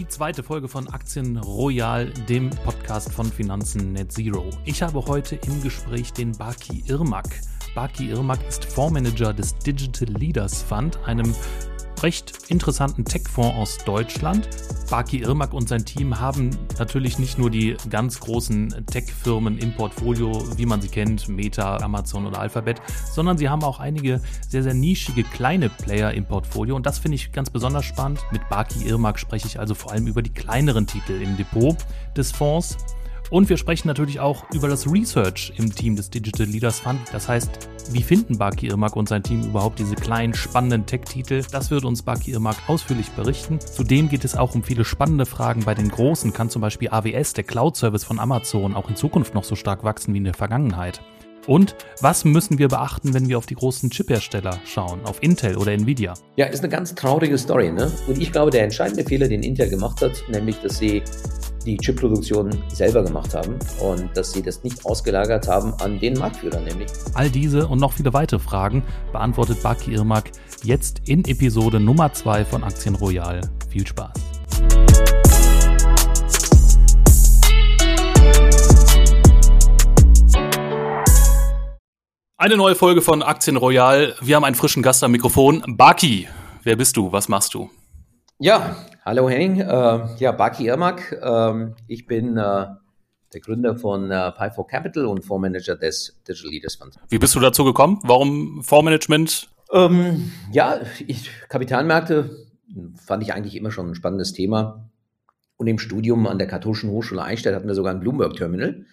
die zweite Folge von Aktien Royal, dem Podcast von Finanzen Net Zero. Ich habe heute im Gespräch den Baki Irmak. Baki Irmak ist Fondsmanager des Digital Leaders Fund, einem recht interessanten Tech-Fonds aus Deutschland. Baki Irmak und sein Team haben natürlich nicht nur die ganz großen Tech-Firmen im Portfolio, wie man sie kennt, Meta, Amazon oder Alphabet, sondern sie haben auch einige sehr, sehr nischige kleine Player im Portfolio und das finde ich ganz besonders spannend. Mit Baki Irmak spreche ich also vor allem über die kleineren Titel im Depot des Fonds. Und wir sprechen natürlich auch über das Research im Team des Digital Leaders Fund. Das heißt, wie finden Baki Irmak und sein Team überhaupt diese kleinen, spannenden Tech-Titel? Das wird uns Baki Irmak ausführlich berichten. Zudem geht es auch um viele spannende Fragen. Bei den großen kann zum Beispiel AWS, der Cloud-Service von Amazon, auch in Zukunft noch so stark wachsen wie in der Vergangenheit. Und was müssen wir beachten, wenn wir auf die großen Chiphersteller schauen, auf Intel oder Nvidia? Ja, ist eine ganz traurige Story, ne? Und ich glaube, der entscheidende Fehler, den Intel gemacht hat, nämlich, dass sie die Chipproduktion selber gemacht haben und dass sie das nicht ausgelagert haben an den Marktführer nämlich. All diese und noch viele weitere Fragen beantwortet Baki Irmak jetzt in Episode Nummer 2 von Aktien Royal. Viel Spaß! Eine neue Folge von Aktien Royal. Wir haben einen frischen Gast am Mikrofon. Baki, wer bist du? Was machst du? Ja, hallo Henning. Äh, ja, Baki Irmak. Äh, ich bin äh, der Gründer von äh, Pi4 Capital und Fondsmanager des Digital Leaders Fund. Wie bist du dazu gekommen? Warum Fondsmanagement? Ähm, ja, ich, Kapitalmärkte fand ich eigentlich immer schon ein spannendes Thema. Und im Studium an der Katholischen Hochschule Einstein hatten wir sogar ein Bloomberg-Terminal.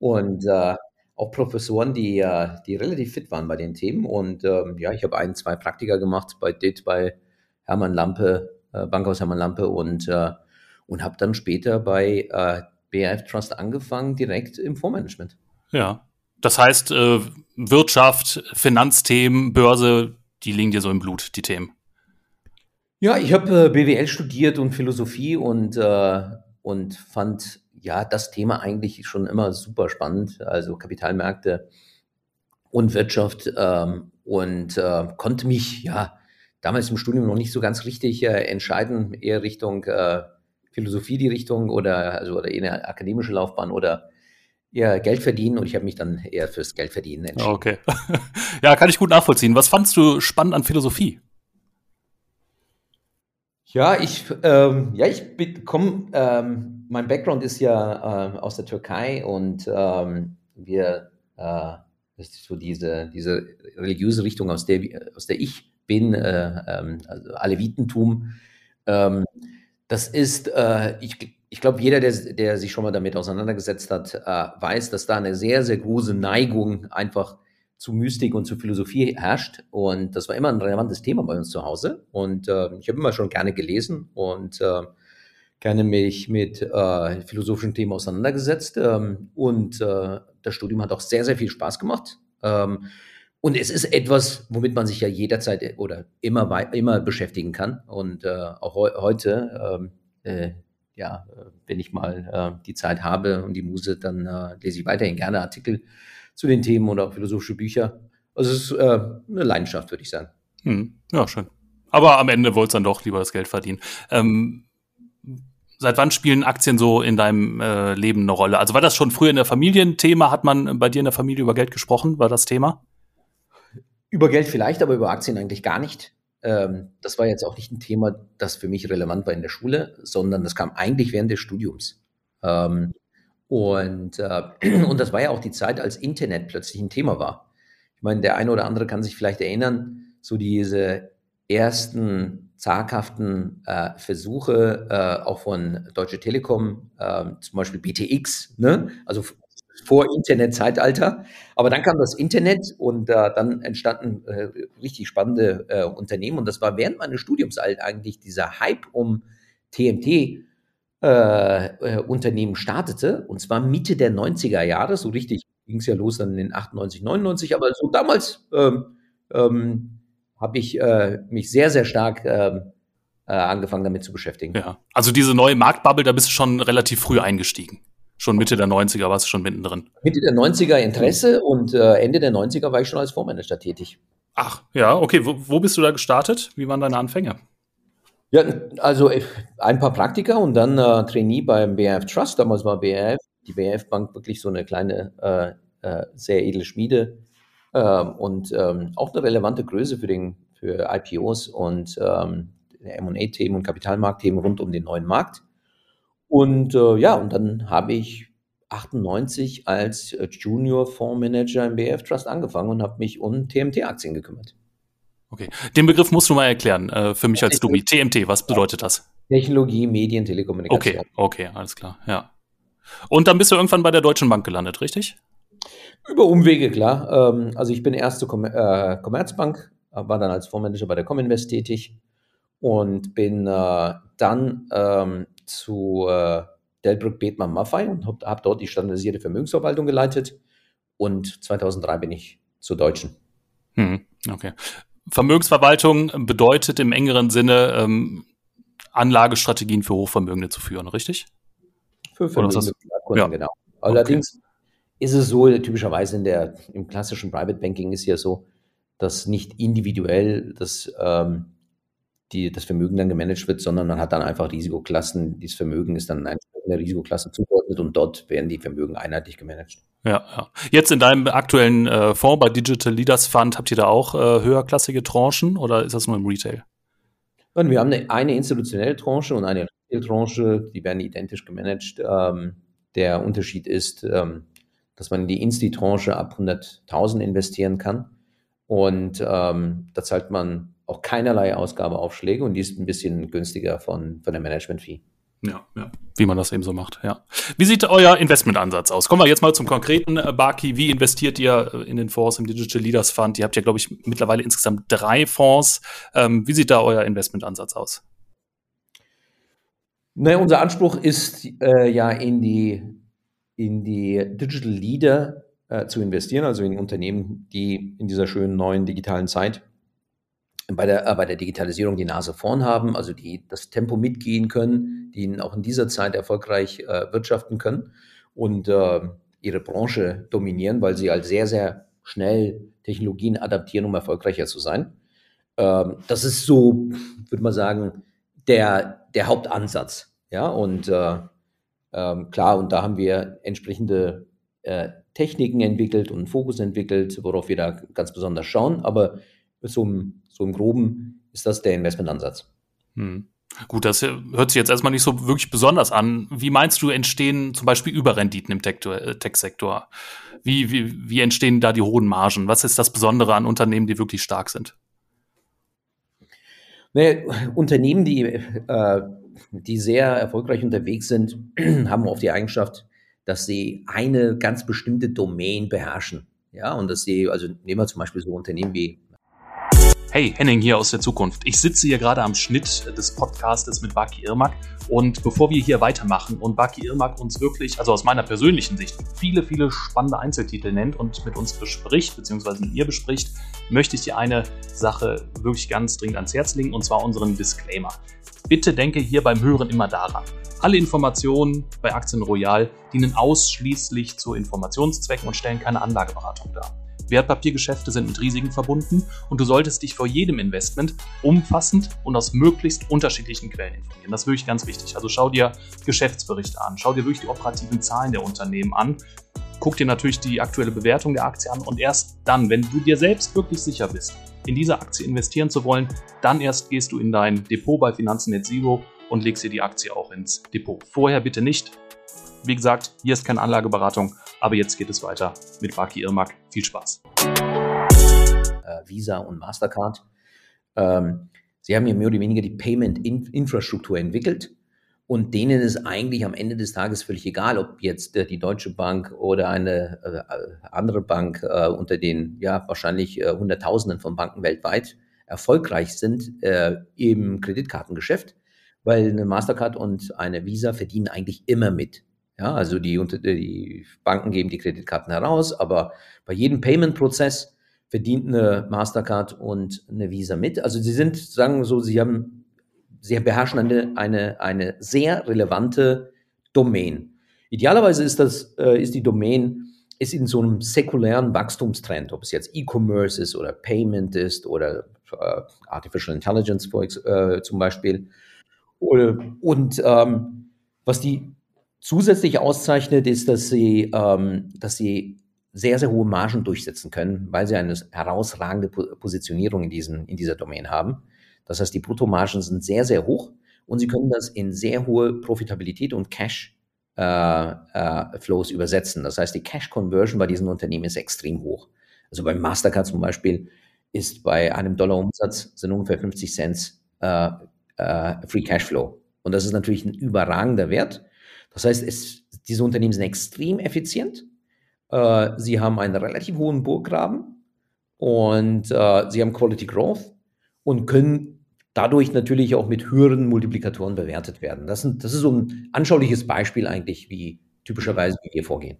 Und äh, auch Professoren, die, die relativ fit waren bei den Themen. Und ähm, ja, ich habe ein, zwei Praktika gemacht bei DIT, bei Hermann Lampe, äh, Bankhaus Hermann Lampe und, äh, und habe dann später bei äh, BRF Trust angefangen, direkt im Fondsmanagement. Ja, das heißt, äh, Wirtschaft, Finanzthemen, Börse, die liegen dir so im Blut, die Themen. Ja, ich habe äh, BWL studiert und Philosophie und, äh, und fand ja das Thema eigentlich schon immer super spannend, also Kapitalmärkte und Wirtschaft ähm, und äh, konnte mich ja damals im Studium noch nicht so ganz richtig äh, entscheiden, eher Richtung äh, Philosophie die Richtung oder also oder eher eine akademische Laufbahn oder eher Geld verdienen und ich habe mich dann eher fürs Geld verdienen entschieden. Okay. ja, kann ich gut nachvollziehen. Was fandst du spannend an Philosophie? Ja, ich, ähm, ja, ich komme, ähm, mein Background ist ja äh, aus der Türkei und ähm, wir, äh, das ist so diese, diese religiöse Richtung, aus der, aus der ich bin, äh, ähm, also Alevitentum. Ähm, das ist, äh, ich, ich glaube, jeder, der, der sich schon mal damit auseinandergesetzt hat, äh, weiß, dass da eine sehr, sehr große Neigung einfach zu Mystik und zu Philosophie herrscht. Und das war immer ein relevantes Thema bei uns zu Hause. Und äh, ich habe immer schon gerne gelesen und äh, gerne mich mit äh, philosophischen Themen auseinandergesetzt. Ähm, und äh, das Studium hat auch sehr, sehr viel Spaß gemacht. Ähm, und es ist etwas, womit man sich ja jederzeit äh, oder immer, immer beschäftigen kann. Und äh, auch he heute, ähm, äh, ja, wenn ich mal die Zeit habe und die Muse, dann lese ich weiterhin gerne Artikel zu den Themen oder auch philosophische Bücher. Also es ist äh, eine Leidenschaft, würde ich sagen. Hm. Ja, schön. Aber am Ende wolltest du dann doch lieber das Geld verdienen. Ähm, seit wann spielen Aktien so in deinem äh, Leben eine Rolle? Also war das schon früher in der Familie ein Thema? Hat man bei dir in der Familie über Geld gesprochen? War das Thema? Über Geld vielleicht, aber über Aktien eigentlich gar nicht. Ähm, das war jetzt auch nicht ein Thema, das für mich relevant war in der Schule, sondern das kam eigentlich während des Studiums. Ähm, und, äh, und das war ja auch die Zeit, als Internet plötzlich ein Thema war. Ich meine, der eine oder andere kann sich vielleicht erinnern, so diese ersten zaghaften äh, Versuche, äh, auch von Deutsche Telekom, äh, zum Beispiel BTX, ne? also vor Internet-Zeitalter. Aber dann kam das Internet und äh, dann entstanden äh, richtig spannende äh, Unternehmen. Und das war während meines Studiums eigentlich dieser Hype um TMT. Äh, äh, Unternehmen startete, und zwar Mitte der 90er Jahre, so richtig ging es ja los dann in 98, 99, aber so damals ähm, ähm, habe ich äh, mich sehr, sehr stark ähm, äh, angefangen damit zu beschäftigen. Ja, also diese neue Marktbubble, da bist du schon relativ früh eingestiegen schon Mitte der 90er warst du schon mittendrin. Mitte der 90er Interesse und äh, Ende der 90er war ich schon als Fondsmanager tätig. Ach, ja, okay. Wo, wo bist du da gestartet? Wie waren deine Anfänge? Ja, also äh, ein paar Praktika und dann äh, Trainee beim BRF Trust. Damals war BRF, die BRF Bank wirklich so eine kleine, äh, äh, sehr edle Schmiede ähm, und ähm, auch eine relevante Größe für, den, für IPOs und ähm, M&A-Themen und Kapitalmarktthemen rund um den neuen Markt. Und äh, ja, und dann habe ich 98 als äh, Junior Fondsmanager im BRF Trust angefangen und habe mich um TMT-Aktien gekümmert. Okay, den Begriff musst du mal erklären äh, für mich als Dubi. TMT, was bedeutet das? Technologie, Medien, Telekommunikation. Okay, okay, alles klar, ja. Und dann bist du irgendwann bei der Deutschen Bank gelandet, richtig? Über Umwege, klar. Ähm, also ich bin erst zur Com äh, Commerzbank, war dann als Fondsmanager bei der Cominvest tätig und bin äh, dann ähm, zu äh, Delbrück Bethmann Maffei und habe hab dort die standardisierte Vermögensverwaltung geleitet. Und 2003 bin ich zur Deutschen. Hm, okay. Vermögensverwaltung bedeutet im engeren Sinne ähm, Anlagestrategien für Hochvermögende zu führen, richtig? Für Vermögende, ja. genau. Allerdings okay. ist es so, typischerweise in der, im klassischen Private Banking ist ja so, dass nicht individuell das, ähm, die, das Vermögen dann gemanagt wird, sondern man hat dann einfach Risikoklassen. Dieses Vermögen ist dann eine Risikoklasse zugeordnet und dort werden die Vermögen einheitlich gemanagt. Ja, ja. Jetzt in deinem aktuellen äh, Fonds bei Digital Leaders Fund, habt ihr da auch äh, höherklassige Tranchen oder ist das nur im Retail? Und wir haben eine, eine institutionelle Tranche und eine Retail-Tranche, die werden identisch gemanagt. Ähm, der Unterschied ist, ähm, dass man in die Insti-Tranche ab 100.000 investieren kann und ähm, da zahlt man auch keinerlei Ausgabeaufschläge und die ist ein bisschen günstiger von, von der Management-Fee. Ja, ja, wie man das eben so macht, ja. Wie sieht euer Investmentansatz aus? Kommen wir jetzt mal zum konkreten, äh, Baki. Wie investiert ihr äh, in den Fonds im Digital Leaders Fund? Ihr habt ja, glaube ich, mittlerweile insgesamt drei Fonds. Ähm, wie sieht da euer Investmentansatz aus? Naja, unser Anspruch ist äh, ja in die, in die Digital Leader äh, zu investieren, also in Unternehmen, die in dieser schönen neuen digitalen Zeit bei der, äh, bei der Digitalisierung die Nase vorn haben, also die das Tempo mitgehen können, die auch in dieser Zeit erfolgreich äh, wirtschaften können und äh, ihre Branche dominieren, weil sie halt sehr, sehr schnell Technologien adaptieren, um erfolgreicher zu sein. Ähm, das ist so, würde man sagen, der, der Hauptansatz. Ja, und äh, ähm, klar, und da haben wir entsprechende äh, Techniken entwickelt und Fokus entwickelt, worauf wir da ganz besonders schauen. Aber so im, so im Groben ist das der Investmentansatz. Hm. Gut, das hört sich jetzt erstmal nicht so wirklich besonders an. Wie meinst du, entstehen zum Beispiel Überrenditen im äh, Tech-Sektor? Wie, wie, wie entstehen da die hohen Margen? Was ist das Besondere an Unternehmen, die wirklich stark sind? Naja, Unternehmen, die, äh, die sehr erfolgreich unterwegs sind, haben oft die Eigenschaft, dass sie eine ganz bestimmte Domain beherrschen. Ja, und dass sie, also nehmen wir zum Beispiel so Unternehmen wie Hey, Henning hier aus der Zukunft. Ich sitze hier gerade am Schnitt des Podcastes mit Baki Irmak und bevor wir hier weitermachen und Baki Irmak uns wirklich, also aus meiner persönlichen Sicht, viele, viele spannende Einzeltitel nennt und mit uns bespricht, beziehungsweise mit ihr bespricht, möchte ich dir eine Sache wirklich ganz dringend ans Herz legen und zwar unseren Disclaimer. Bitte denke hier beim Hören immer daran. Alle Informationen bei Aktien Royal dienen ausschließlich zu Informationszwecken und stellen keine Anlageberatung dar. Wertpapiergeschäfte sind mit Risiken verbunden und du solltest dich vor jedem Investment umfassend und aus möglichst unterschiedlichen Quellen informieren. Das ist wirklich ganz wichtig. Also schau dir Geschäftsberichte an, schau dir wirklich die operativen Zahlen der Unternehmen an, guck dir natürlich die aktuelle Bewertung der Aktie an und erst dann, wenn du dir selbst wirklich sicher bist, in diese Aktie investieren zu wollen, dann erst gehst du in dein Depot bei Finanzen Net Zero und legst dir die Aktie auch ins Depot. Vorher bitte nicht. Wie gesagt, hier ist keine Anlageberatung, aber jetzt geht es weiter mit Baki Irmak. Viel Spaß. Äh, Visa und Mastercard. Ähm, sie haben ja mehr oder weniger die Payment-Infrastruktur entwickelt und denen ist eigentlich am Ende des Tages völlig egal, ob jetzt äh, die Deutsche Bank oder eine äh, andere Bank äh, unter den ja wahrscheinlich äh, Hunderttausenden von Banken weltweit erfolgreich sind äh, im Kreditkartengeschäft, weil eine Mastercard und eine Visa verdienen eigentlich immer mit. Ja, also die, die Banken geben die Kreditkarten heraus, aber bei jedem Payment-Prozess verdient eine Mastercard und eine Visa mit. Also sie sind, sagen wir so, sie haben, sie beherrschen eine, eine, eine sehr relevante Domain. Idealerweise ist das, äh, ist die Domain ist in so einem säkulären Wachstumstrend, ob es jetzt E-Commerce ist oder Payment ist oder äh, Artificial Intelligence äh, zum Beispiel. Und ähm, was die zusätzlich auszeichnet, ist, dass sie, ähm, dass sie sehr, sehr hohe Margen durchsetzen können, weil sie eine herausragende Positionierung in, diesen, in dieser Domain haben. Das heißt, die Bruttomargen sind sehr, sehr hoch und sie können das in sehr hohe Profitabilität und Cash äh, äh, Flows übersetzen. Das heißt, die Cash Conversion bei diesen Unternehmen ist extrem hoch. Also bei Mastercard zum Beispiel ist bei einem Dollar Umsatz sind ungefähr 50 Cent äh, äh, Free Cashflow. Und das ist natürlich ein überragender Wert. Das heißt, es, diese Unternehmen sind extrem effizient. Äh, sie haben einen relativ hohen Burggraben und äh, sie haben Quality Growth und können dadurch natürlich auch mit höheren Multiplikatoren bewertet werden. Das, sind, das ist so ein anschauliches Beispiel eigentlich, wie typischerweise wie wir vorgehen.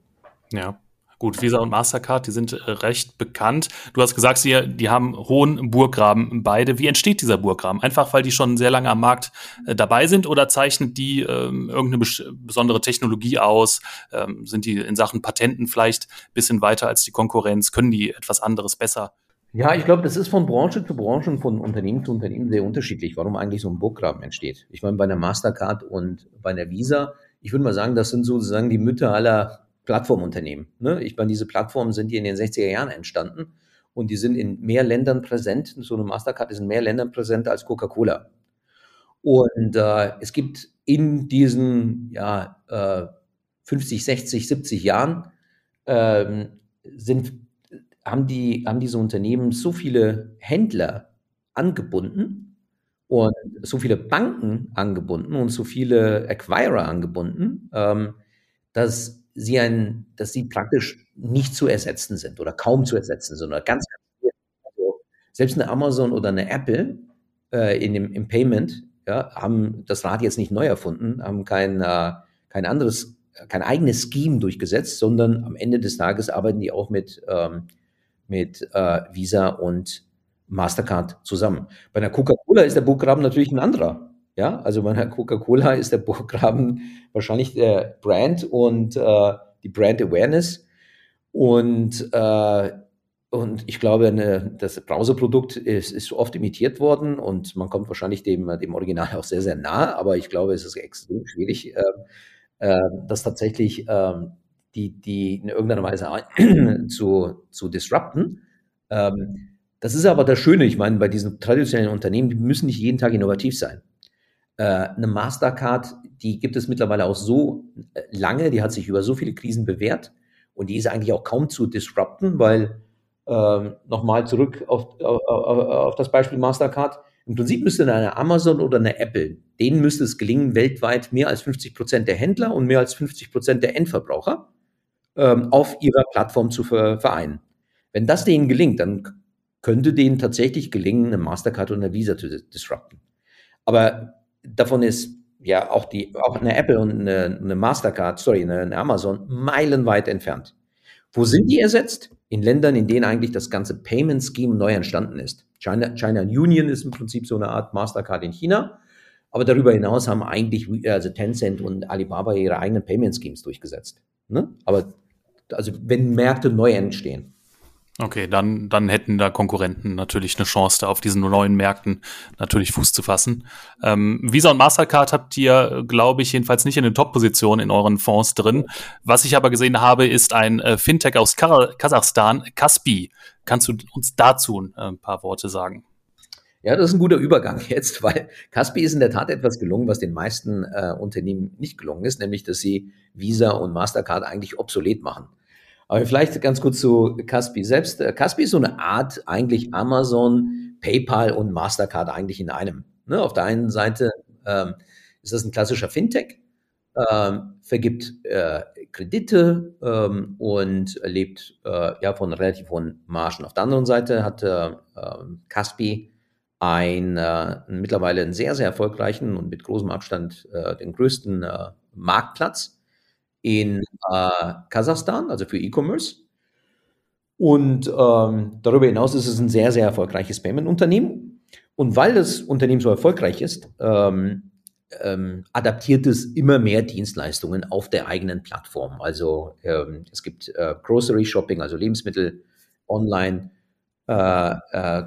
Ja. Gut, Visa und Mastercard, die sind äh, recht bekannt. Du hast gesagt, sie, die haben hohen Burggraben beide. Wie entsteht dieser Burggraben? Einfach, weil die schon sehr lange am Markt äh, dabei sind oder zeichnet die ähm, irgendeine besondere Technologie aus? Ähm, sind die in Sachen Patenten vielleicht ein bisschen weiter als die Konkurrenz? Können die etwas anderes besser? Ja, ich glaube, das ist von Branche zu Branche und von Unternehmen zu Unternehmen sehr unterschiedlich, warum eigentlich so ein Burggraben entsteht. Ich meine, bei einer Mastercard und bei einer Visa, ich würde mal sagen, das sind sozusagen die Mütter aller Plattformunternehmen. Ne? Ich meine, diese Plattformen sind hier in den 60er Jahren entstanden und die sind in mehr Ländern präsent. So eine Mastercard ist in mehr Ländern präsent als Coca-Cola. Und äh, es gibt in diesen ja, äh, 50, 60, 70 Jahren ähm, sind, haben, die, haben diese Unternehmen so viele Händler angebunden und so viele Banken angebunden und so viele Acquirer angebunden, ähm, dass sie ein, dass sie praktisch nicht zu ersetzen sind oder kaum zu ersetzen sind oder ganz, also selbst eine Amazon oder eine Apple äh, in dem, im Payment ja, haben das Rad jetzt nicht neu erfunden, haben kein, äh, kein anderes, kein eigenes Scheme durchgesetzt, sondern am Ende des Tages arbeiten die auch mit, ähm, mit äh, Visa und Mastercard zusammen. Bei einer Coca-Cola ist der Burggraben natürlich ein anderer. Ja, also bei Coca-Cola ist der Burggraben wahrscheinlich der Brand und äh, die Brand Awareness. Und, äh, und ich glaube, eine, das Browserprodukt ist, ist oft imitiert worden und man kommt wahrscheinlich dem, dem Original auch sehr, sehr nah, aber ich glaube, es ist extrem schwierig, äh, äh, das tatsächlich äh, die, die in irgendeiner Weise zu, zu disrupten. Ähm, das ist aber das Schöne, ich meine, bei diesen traditionellen Unternehmen, die müssen nicht jeden Tag innovativ sein. Äh, eine Mastercard, die gibt es mittlerweile auch so äh, lange, die hat sich über so viele Krisen bewährt und die ist eigentlich auch kaum zu disrupten, weil äh, nochmal zurück auf, auf, auf, das Beispiel Mastercard. Im Prinzip müsste eine Amazon oder eine Apple, denen müsste es gelingen, weltweit mehr als 50 Prozent der Händler und mehr als 50 Prozent der Endverbraucher ähm, auf ihrer Plattform zu vereinen. Wenn das denen gelingt, dann könnte denen tatsächlich gelingen, eine Mastercard oder eine Visa zu disrupten. Aber davon ist ja auch die, auch eine Apple und eine, eine Mastercard, sorry, eine, eine, Amazon meilenweit entfernt. Wo sind die ersetzt? In Ländern, in denen eigentlich das ganze Payment Scheme neu entstanden ist. China, China Union ist im Prinzip so eine Art Mastercard in China. Aber darüber hinaus haben eigentlich also Tencent und Alibaba ihre eigenen Payment Schemes durchgesetzt. Ne? Aber also wenn Märkte neu entstehen. Okay, dann, dann hätten da Konkurrenten natürlich eine Chance, da auf diesen neuen Märkten natürlich Fuß zu fassen. Ähm, Visa und Mastercard habt ihr, glaube ich, jedenfalls nicht in den Top-Positionen in euren Fonds drin. Was ich aber gesehen habe, ist ein äh, Fintech aus Kasachstan, Kaspi. Kannst du uns dazu äh, ein paar Worte sagen? Ja, das ist ein guter Übergang jetzt, weil Kaspi ist in der Tat etwas gelungen, was den meisten äh, Unternehmen nicht gelungen ist, nämlich dass sie Visa und Mastercard eigentlich obsolet machen. Aber vielleicht ganz kurz zu Caspi selbst. Caspi ist so eine Art eigentlich Amazon, PayPal und Mastercard eigentlich in einem. Ne? Auf der einen Seite ähm, ist das ein klassischer Fintech, ähm, vergibt äh, Kredite ähm, und lebt äh, ja von relativ hohen Margen. Auf der anderen Seite hat äh, Caspi ein, äh, mittlerweile einen sehr, sehr erfolgreichen und mit großem Abstand äh, den größten äh, Marktplatz in äh, Kasachstan, also für E-Commerce. Und ähm, darüber hinaus ist es ein sehr, sehr erfolgreiches Payment-Unternehmen. Und weil das Unternehmen so erfolgreich ist, ähm, ähm, adaptiert es immer mehr Dienstleistungen auf der eigenen Plattform. Also ähm, es gibt äh, Grocery Shopping, also Lebensmittel online, äh, äh,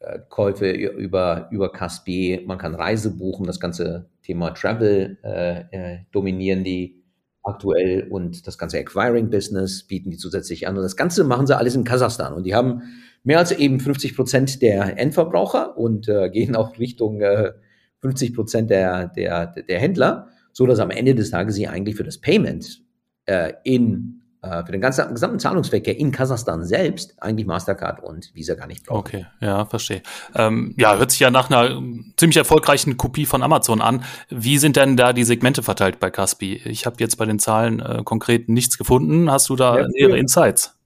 äh Käufe über, über Kaspi, man kann Reise buchen, das ganze Thema Travel äh, äh, dominieren die aktuell und das ganze Acquiring-Business bieten die zusätzlich an. Und das Ganze machen sie alles in Kasachstan. Und die haben mehr als eben 50 Prozent der Endverbraucher und äh, gehen auch Richtung äh, 50 Prozent der, der, der Händler, so dass am Ende des Tages sie eigentlich für das Payment äh, in für den ganzen gesamten Zahlungsverkehr in Kasachstan selbst eigentlich Mastercard und Visa gar nicht brauchen. Okay, ja, verstehe. Ähm, ja, hört sich ja nach einer ziemlich erfolgreichen Kopie von Amazon an. Wie sind denn da die Segmente verteilt bei Caspi? Ich habe jetzt bei den Zahlen äh, konkret nichts gefunden. Hast du da ja, nähere Insights?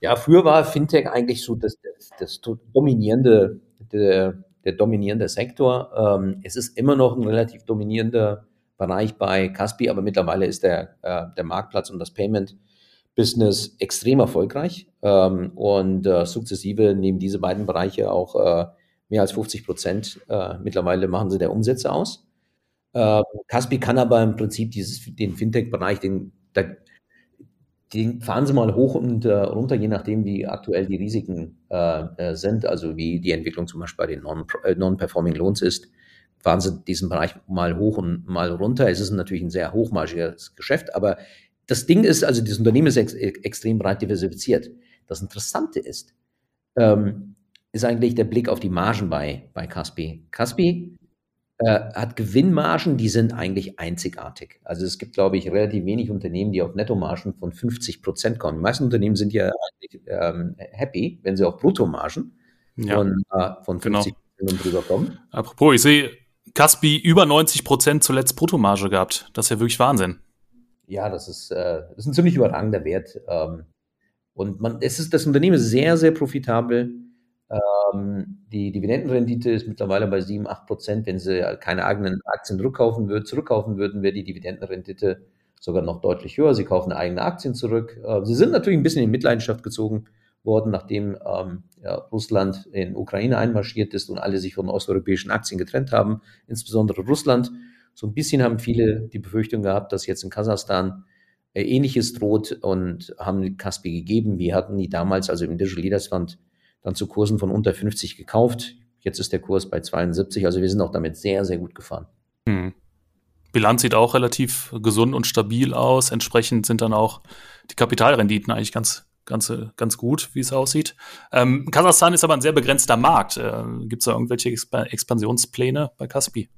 Ja, früher war Fintech eigentlich so das, das, das dominierende, der, der dominierende Sektor. Ähm, es ist immer noch ein relativ dominierender Bereich bei Caspi, aber mittlerweile ist der, äh, der Marktplatz und das Payment Business extrem erfolgreich ähm, und äh, sukzessive nehmen diese beiden Bereiche auch äh, mehr als 50 Prozent. Äh, mittlerweile machen sie der Umsätze aus. Äh, Caspi kann aber im Prinzip dieses, den Fintech-Bereich, den, den fahren sie mal hoch und äh, runter, je nachdem, wie aktuell die Risiken äh, äh sind, also wie die Entwicklung zum Beispiel bei den Non-Performing Loans ist, fahren sie diesen Bereich mal hoch und mal runter. Es ist natürlich ein sehr hochmarschiges Geschäft, aber das Ding ist, also das Unternehmen ist ex extrem breit diversifiziert. Das Interessante ist, ähm, ist eigentlich der Blick auf die Margen bei, bei Caspi. Caspi äh, hat Gewinnmargen, die sind eigentlich einzigartig. Also es gibt, glaube ich, relativ wenig Unternehmen, die auf Nettomargen von 50 Prozent kommen. Die meisten Unternehmen sind ja eigentlich ähm, happy, wenn sie auf Bruttomargen ja. von, äh, von 50 genau. und drüber kommen. Apropos, ich sehe Caspi über 90 Prozent zuletzt Bruttomarge gehabt. Das ist ja wirklich Wahnsinn ja, das ist, äh, das ist ein ziemlich überragender Wert. Ähm, und man, es ist, das Unternehmen ist sehr, sehr profitabel. Ähm, die Dividendenrendite ist mittlerweile bei 7, 8 Prozent. Wenn sie keine eigenen Aktien zurückkaufen, würd, zurückkaufen würden, wäre die Dividendenrendite sogar noch deutlich höher. Sie kaufen eigene Aktien zurück. Äh, sie sind natürlich ein bisschen in Mitleidenschaft gezogen worden, nachdem ähm, ja, Russland in Ukraine einmarschiert ist und alle sich von osteuropäischen Aktien getrennt haben, insbesondere Russland. So ein bisschen haben viele die Befürchtung gehabt, dass jetzt in Kasachstan äh, Ähnliches droht und haben Kaspi gegeben. Wir hatten die damals, also im Digital Leaders Fund, dann zu Kursen von unter 50 gekauft. Jetzt ist der Kurs bei 72. Also wir sind auch damit sehr, sehr gut gefahren. Hm. Bilanz sieht auch relativ gesund und stabil aus. Entsprechend sind dann auch die Kapitalrenditen eigentlich ganz, ganz, ganz gut, wie es aussieht. Ähm, Kasachstan ist aber ein sehr begrenzter Markt. Äh, Gibt es da irgendwelche Expansionspläne bei Kaspi?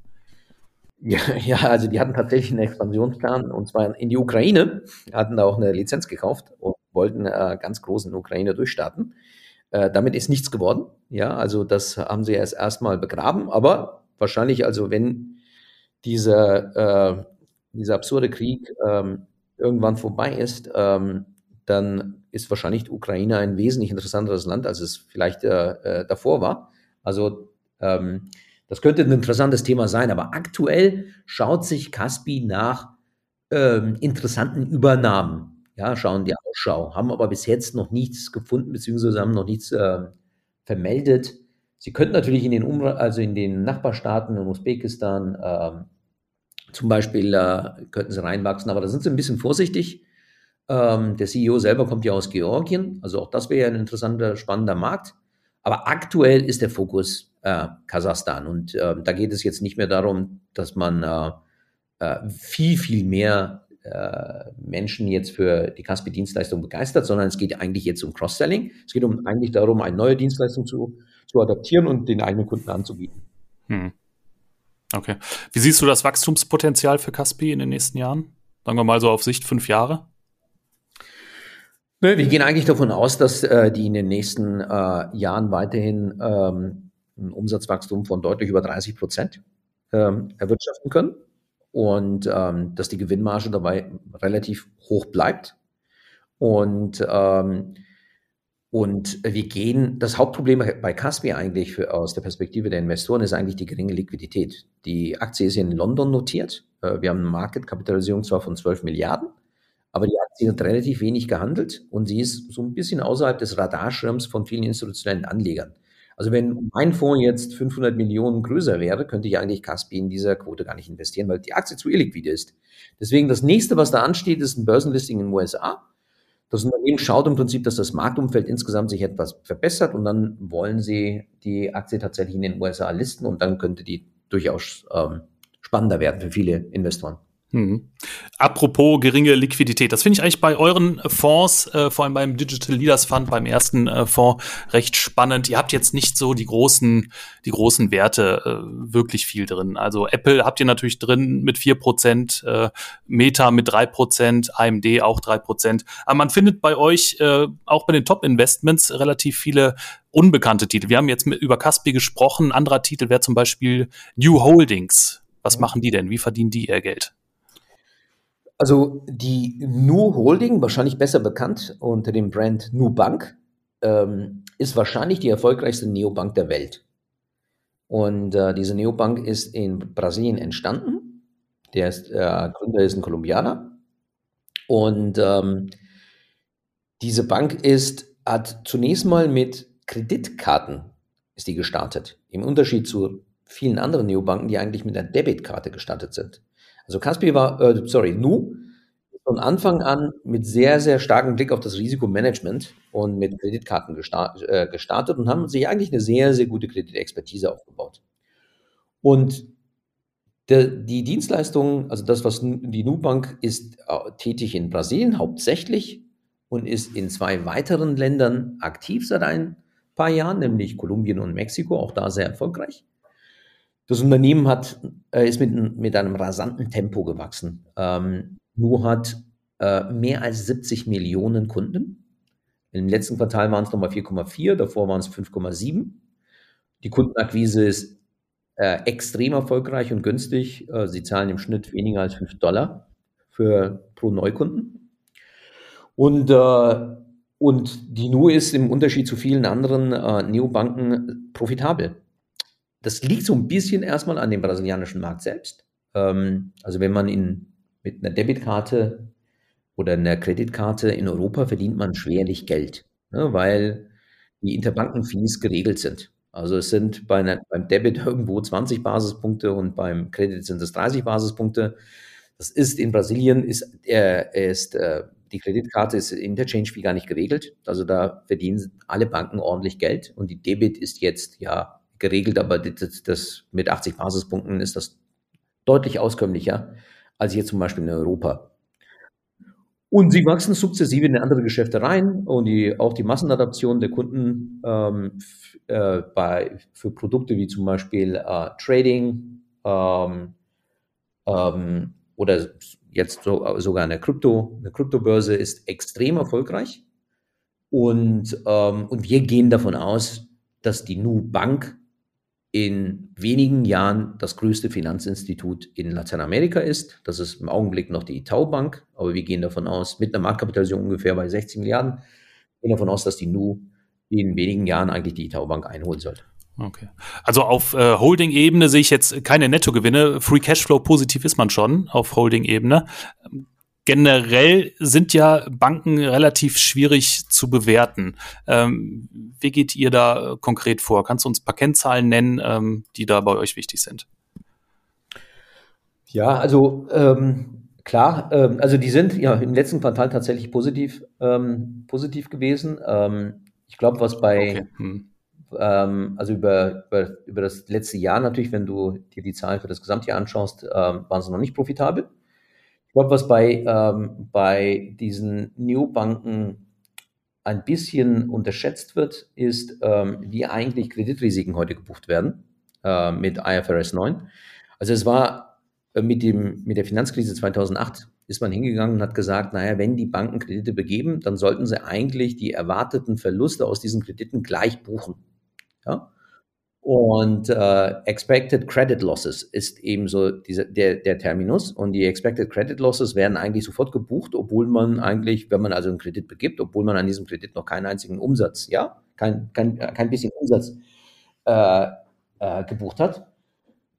Ja, ja, also die hatten tatsächlich einen Expansionsplan und zwar in die Ukraine, hatten da auch eine Lizenz gekauft und wollten äh, ganz groß in der Ukraine durchstarten. Äh, damit ist nichts geworden. Ja, also das haben sie erst erstmal begraben, aber wahrscheinlich, also wenn dieser, äh, dieser absurde Krieg ähm, irgendwann vorbei ist, ähm, dann ist wahrscheinlich die Ukraine ein wesentlich interessanteres Land, als es vielleicht äh, äh, davor war. Also ähm, das könnte ein interessantes Thema sein, aber aktuell schaut sich Caspi nach ähm, interessanten Übernahmen. Ja, schauen die Ausschau, haben aber bis jetzt noch nichts gefunden, beziehungsweise haben noch nichts äh, vermeldet. Sie könnten natürlich in den, um also in den Nachbarstaaten, in Usbekistan äh, zum Beispiel, äh, könnten sie reinwachsen, aber da sind sie ein bisschen vorsichtig. Ähm, der CEO selber kommt ja aus Georgien, also auch das wäre ja ein interessanter, spannender Markt. Aber aktuell ist der Fokus äh, Kasachstan. Und äh, da geht es jetzt nicht mehr darum, dass man äh, äh viel, viel mehr äh, Menschen jetzt für die Caspi-Dienstleistung begeistert, sondern es geht eigentlich jetzt um Cross-Selling. Es geht um, eigentlich darum, eine neue Dienstleistung zu, zu adaptieren und den eigenen Kunden anzubieten. Hm. Okay. Wie siehst du das Wachstumspotenzial für Caspi in den nächsten Jahren? Sagen wir mal so auf Sicht fünf Jahre? Wir gehen eigentlich davon aus, dass äh, die in den nächsten äh, Jahren weiterhin ähm, ein Umsatzwachstum von deutlich über 30 Prozent ähm, erwirtschaften können und ähm, dass die Gewinnmarge dabei relativ hoch bleibt. Und, ähm, und wir gehen, das Hauptproblem bei Caspi eigentlich für, aus der Perspektive der Investoren ist eigentlich die geringe Liquidität. Die Aktie ist in London notiert. Äh, wir haben eine Marketkapitalisierung zwar von 12 Milliarden, aber die Aktie hat relativ wenig gehandelt und sie ist so ein bisschen außerhalb des Radarschirms von vielen institutionellen Anlegern. Also wenn mein Fonds jetzt 500 Millionen größer wäre, könnte ich eigentlich Caspi in dieser Quote gar nicht investieren, weil die Aktie zu illiquide ist. Deswegen das nächste, was da ansteht, ist ein Börsenlisting in den USA. Das Unternehmen schaut im Prinzip, dass das Marktumfeld insgesamt sich etwas verbessert und dann wollen sie die Aktie tatsächlich in den USA listen und dann könnte die durchaus ähm, spannender werden für viele Investoren. Hm. Apropos geringe Liquidität, das finde ich eigentlich bei euren Fonds, äh, vor allem beim Digital Leaders Fund, beim ersten äh, Fonds, recht spannend. Ihr habt jetzt nicht so die großen, die großen Werte äh, wirklich viel drin. Also Apple habt ihr natürlich drin mit vier Prozent, äh, Meta mit drei Prozent, AMD auch drei Prozent. Aber man findet bei euch äh, auch bei den Top-Investments relativ viele unbekannte Titel. Wir haben jetzt mit, über Caspi gesprochen. Ein anderer Titel wäre zum Beispiel New Holdings. Was machen die denn? Wie verdienen die ihr Geld? Also die Nu Holding, wahrscheinlich besser bekannt unter dem Brand Nu Bank, ähm, ist wahrscheinlich die erfolgreichste Neobank der Welt. Und äh, diese Neobank ist in Brasilien entstanden. Der ist, äh, Gründer ist ein Kolumbianer. Und ähm, diese Bank ist, hat zunächst mal mit Kreditkarten ist die gestartet. Im Unterschied zu vielen anderen Neobanken, die eigentlich mit einer Debitkarte gestartet sind. Also Kaspi war, äh, sorry, Nu von Anfang an mit sehr, sehr starkem Blick auf das Risikomanagement und mit Kreditkarten gestart, äh, gestartet und haben sich eigentlich eine sehr, sehr gute Kreditexpertise aufgebaut. Und der, die Dienstleistung, also das, was die Nubank ist äh, tätig in Brasilien hauptsächlich und ist in zwei weiteren Ländern aktiv seit ein paar Jahren, nämlich Kolumbien und Mexiko, auch da sehr erfolgreich. Das Unternehmen hat, äh, ist mit, mit einem rasanten Tempo gewachsen. Ähm, Nu hat äh, mehr als 70 Millionen Kunden. Im letzten Quartal waren es nochmal 4,4, davor waren es 5,7. Die Kundenakquise ist äh, extrem erfolgreich und günstig. Äh, sie zahlen im Schnitt weniger als 5 Dollar für, pro Neukunden. Und, äh, und die Nu ist im Unterschied zu vielen anderen äh, Neobanken profitabel. Das liegt so ein bisschen erstmal an dem brasilianischen Markt selbst. Ähm, also wenn man in, mit einer Debitkarte oder einer Kreditkarte in Europa verdient man schwerlich Geld, ne, weil die Interbankenfees geregelt sind. Also es sind bei einer, beim Debit irgendwo 20 Basispunkte und beim Kredit sind es 30 Basispunkte. Das ist in Brasilien ist, äh, ist äh, die Kreditkarte ist Interchange Fee gar nicht geregelt. Also da verdienen alle Banken ordentlich Geld und die Debit ist jetzt ja geregelt, aber das, das, mit 80 Basispunkten ist das deutlich auskömmlicher als hier zum Beispiel in Europa. Und sie wachsen sukzessive in andere Geschäfte rein und die, auch die Massenadaption der Kunden ähm, äh, bei, für Produkte wie zum Beispiel äh, Trading ähm, ähm, oder jetzt so, sogar eine Krypto, eine Kryptobörse ist extrem erfolgreich. Und, ähm, und wir gehen davon aus, dass die Nu Bank in wenigen Jahren das größte Finanzinstitut in Lateinamerika ist. Das ist im Augenblick noch die Itau Bank, aber wir gehen davon aus, mit einer Marktkapitalisierung ungefähr bei 60 Milliarden, gehen davon aus, dass die NU in wenigen Jahren eigentlich die Itau Bank einholen sollte. Okay. Also auf äh, Holding-Ebene sehe ich jetzt keine Nettogewinne. Free Cashflow positiv ist man schon auf Holding-Ebene generell sind ja Banken relativ schwierig zu bewerten. Ähm, wie geht ihr da konkret vor? Kannst du uns ein paar Kennzahlen nennen, ähm, die da bei euch wichtig sind? Ja, also ähm, klar, ähm, also die sind ja im letzten Quartal tatsächlich positiv, ähm, positiv gewesen. Ähm, ich glaube, was bei okay. hm also über, über, über das letzte Jahr natürlich, wenn du dir die Zahlen für das Gesamtjahr anschaust, ähm, waren sie noch nicht profitabel. Glaube, was bei, ähm, bei diesen Neobanken ein bisschen unterschätzt wird, ist, ähm, wie eigentlich Kreditrisiken heute gebucht werden äh, mit IFRS 9. Also es war äh, mit, dem, mit der Finanzkrise 2008 ist man hingegangen und hat gesagt, naja, wenn die Banken Kredite begeben, dann sollten sie eigentlich die erwarteten Verluste aus diesen Krediten gleich buchen. Ja? Und äh, Expected Credit Losses ist eben so dieser, der, der Terminus. Und die Expected Credit Losses werden eigentlich sofort gebucht, obwohl man eigentlich, wenn man also einen Kredit begibt, obwohl man an diesem Kredit noch keinen einzigen Umsatz, ja, kein, kein, kein bisschen Umsatz äh, äh, gebucht hat.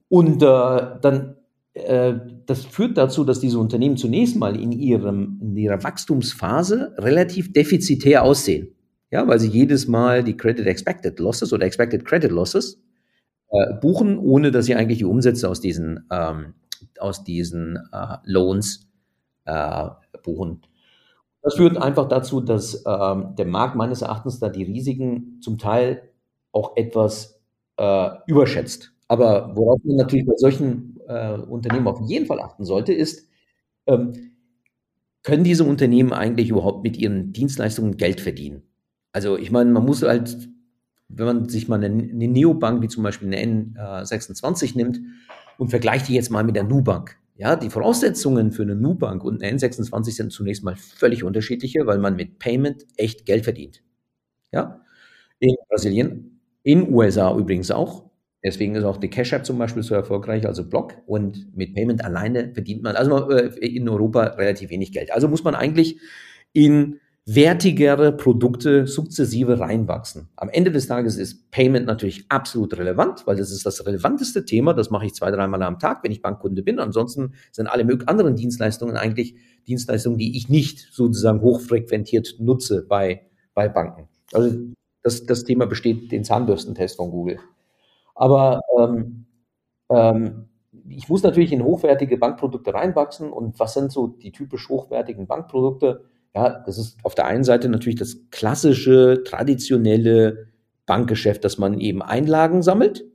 Und äh, dann, äh, das führt dazu, dass diese Unternehmen zunächst mal in, ihrem, in ihrer Wachstumsphase relativ defizitär aussehen. Ja, weil sie jedes Mal die Credit Expected Losses oder Expected Credit Losses äh, buchen, ohne dass sie eigentlich die Umsätze aus diesen, ähm, aus diesen äh, Loans äh, buchen. Das führt einfach dazu, dass ähm, der Markt meines Erachtens da die Risiken zum Teil auch etwas äh, überschätzt. Aber worauf man natürlich bei solchen äh, Unternehmen auf jeden Fall achten sollte, ist, ähm, können diese Unternehmen eigentlich überhaupt mit ihren Dienstleistungen Geld verdienen? Also ich meine, man muss halt, wenn man sich mal eine, eine Neobank wie zum Beispiel eine N26 nimmt und vergleicht die jetzt mal mit der Nubank. Ja, die Voraussetzungen für eine Nubank und eine N26 sind zunächst mal völlig unterschiedliche, weil man mit Payment echt Geld verdient. Ja, in Brasilien, in USA übrigens auch. Deswegen ist auch die Cash App zum Beispiel so erfolgreich, also Block. Und mit Payment alleine verdient man also äh, in Europa relativ wenig Geld. Also muss man eigentlich in wertigere Produkte sukzessive reinwachsen. Am Ende des Tages ist Payment natürlich absolut relevant, weil das ist das relevanteste Thema. Das mache ich zwei, dreimal am Tag, wenn ich Bankkunde bin. Ansonsten sind alle anderen Dienstleistungen eigentlich Dienstleistungen, die ich nicht sozusagen hochfrequentiert nutze bei, bei Banken. Also das, das Thema besteht den Zahnbürstentest von Google. Aber ähm, ähm, ich muss natürlich in hochwertige Bankprodukte reinwachsen. Und was sind so die typisch hochwertigen Bankprodukte? Ja, das ist auf der einen Seite natürlich das klassische, traditionelle Bankgeschäft, dass man eben Einlagen sammelt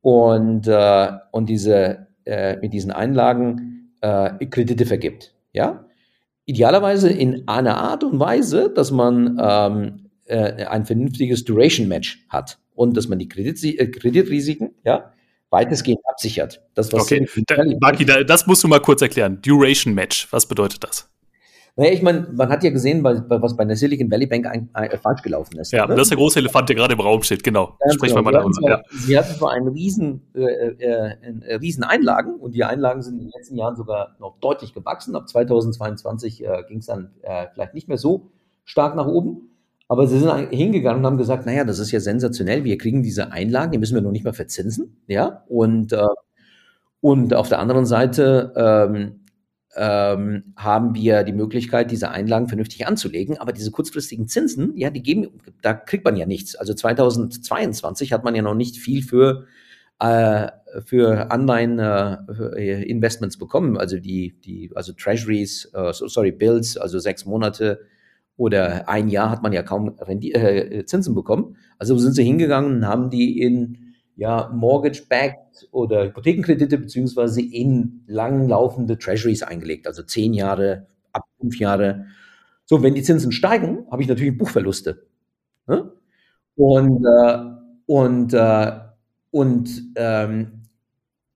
und, äh, und diese, äh, mit diesen Einlagen äh, Kredite vergibt. Ja? Idealerweise in einer Art und Weise, dass man ähm, äh, ein vernünftiges Duration Match hat und dass man die Kredit äh, Kreditrisiken ja, weitestgehend absichert. Das, was okay, da, da, das musst du mal kurz erklären. Duration Match, was bedeutet das? Naja, ich meine, man hat ja gesehen, was bei der Silicon Valley Bank ein, ein, falsch gelaufen ist. Ja, ne? das ist der große Elefant, der gerade im Raum steht, genau. Ja, Sprechen genau. wir mal darüber. Ja. Sie hatten zwar einen riesen, äh, äh, äh, riesen Einlagen und die Einlagen sind in den letzten Jahren sogar noch deutlich gewachsen. Ab 2022 äh, ging es dann äh, vielleicht nicht mehr so stark nach oben. Aber sie sind hingegangen und haben gesagt, naja, das ist ja sensationell, wir kriegen diese Einlagen, die müssen wir noch nicht mal verzinsen. Ja, und, äh, und auf der anderen Seite ähm, ähm, haben wir die Möglichkeit, diese Einlagen vernünftig anzulegen. Aber diese kurzfristigen Zinsen, ja, die geben, da kriegt man ja nichts. Also 2022 hat man ja noch nicht viel für, äh, für Anleihen-Investments äh, bekommen. Also die, die, also Treasuries, äh, sorry, Bills, also sechs Monate oder ein Jahr hat man ja kaum Rendi äh, Zinsen bekommen. Also sind sie hingegangen und haben die in ja, Mortgage-backed oder Hypothekenkredite beziehungsweise in langlaufende Treasuries eingelegt, also zehn Jahre, ab fünf Jahre. So, wenn die Zinsen steigen, habe ich natürlich Buchverluste. Ne? Und, äh, und, äh, und ähm,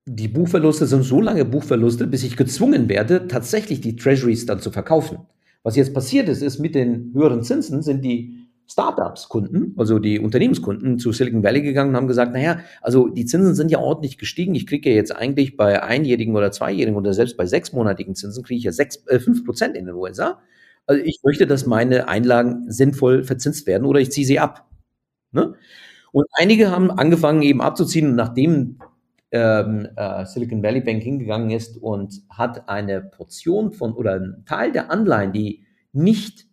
die Buchverluste sind so lange Buchverluste, bis ich gezwungen werde, tatsächlich die Treasuries dann zu verkaufen. Was jetzt passiert ist, ist mit den höheren Zinsen sind die Startups-Kunden, also die Unternehmenskunden zu Silicon Valley gegangen und haben gesagt, naja, also die Zinsen sind ja ordentlich gestiegen. Ich kriege ja jetzt eigentlich bei einjährigen oder zweijährigen oder selbst bei sechsmonatigen Zinsen kriege ich ja sechs, äh, fünf Prozent in den USA. Also ich möchte, dass meine Einlagen sinnvoll verzinst werden oder ich ziehe sie ab. Ne? Und einige haben angefangen eben abzuziehen nachdem ähm, äh, Silicon Valley Bank hingegangen ist und hat eine Portion von oder einen Teil der Anleihen, die nicht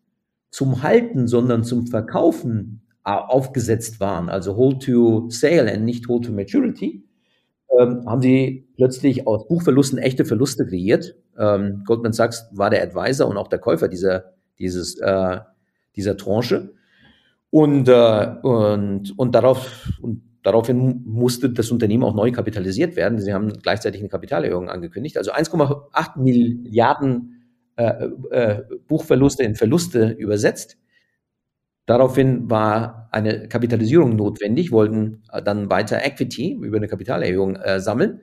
zum Halten, sondern zum Verkaufen äh, aufgesetzt waren, also Hold to Sale und nicht Hold to Maturity, ähm, haben sie plötzlich aus Buchverlusten echte Verluste kreiert. Ähm, Goldman Sachs war der Advisor und auch der Käufer dieser, dieses, äh, dieser Tranche. Und, äh, und, und darauf, und Daraufhin musste das Unternehmen auch neu kapitalisiert werden. Sie haben gleichzeitig eine Kapitalerhöhung angekündigt. Also 1,8 Milliarden äh, äh, Buchverluste in Verluste übersetzt. Daraufhin war eine Kapitalisierung notwendig, wollten äh, dann weiter Equity über eine Kapitalerhöhung äh, sammeln.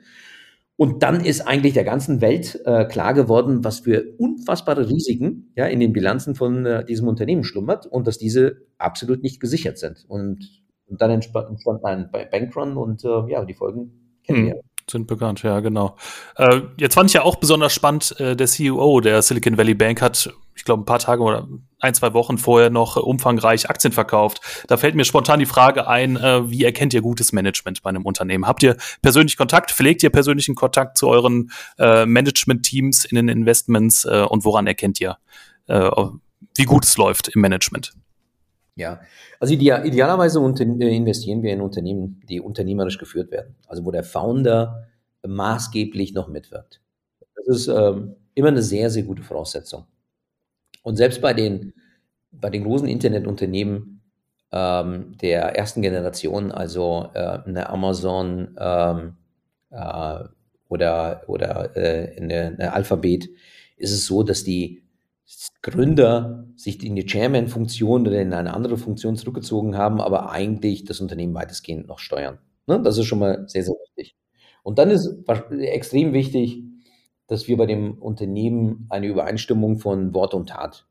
Und dann ist eigentlich der ganzen Welt äh, klar geworden, was für unfassbare Risiken ja, in den Bilanzen von äh, diesem Unternehmen schlummert und dass diese absolut nicht gesichert sind. Und und dann entstand ein Bankrun und äh, ja, die Folgen kennen hm. Sind bekannt, ja, genau. Äh, jetzt fand ich ja auch besonders spannend, äh, der CEO der Silicon Valley Bank hat, ich glaube, ein paar Tage oder ein, zwei Wochen vorher noch äh, umfangreich Aktien verkauft. Da fällt mir spontan die Frage ein, äh, wie erkennt ihr gutes Management bei einem Unternehmen? Habt ihr persönlich Kontakt? Pflegt ihr persönlichen Kontakt zu euren äh, Management-Teams in den Investments äh, und woran erkennt ihr, wie gut es läuft im Management? Ja, also ideal, idealerweise äh, investieren wir in Unternehmen, die unternehmerisch geführt werden, also wo der Founder maßgeblich noch mitwirkt. Das ist ähm, immer eine sehr, sehr gute Voraussetzung. Und selbst bei den, bei den großen Internetunternehmen ähm, der ersten Generation, also äh, eine Amazon ähm, äh, oder, oder äh, eine, eine Alphabet, ist es so, dass die Gründer sich in die Chairman-Funktion oder in eine andere Funktion zurückgezogen haben, aber eigentlich das Unternehmen weitestgehend noch steuern. Ne? Das ist schon mal sehr, sehr wichtig. Und dann ist extrem wichtig, dass wir bei dem Unternehmen eine Übereinstimmung von Wort und Tat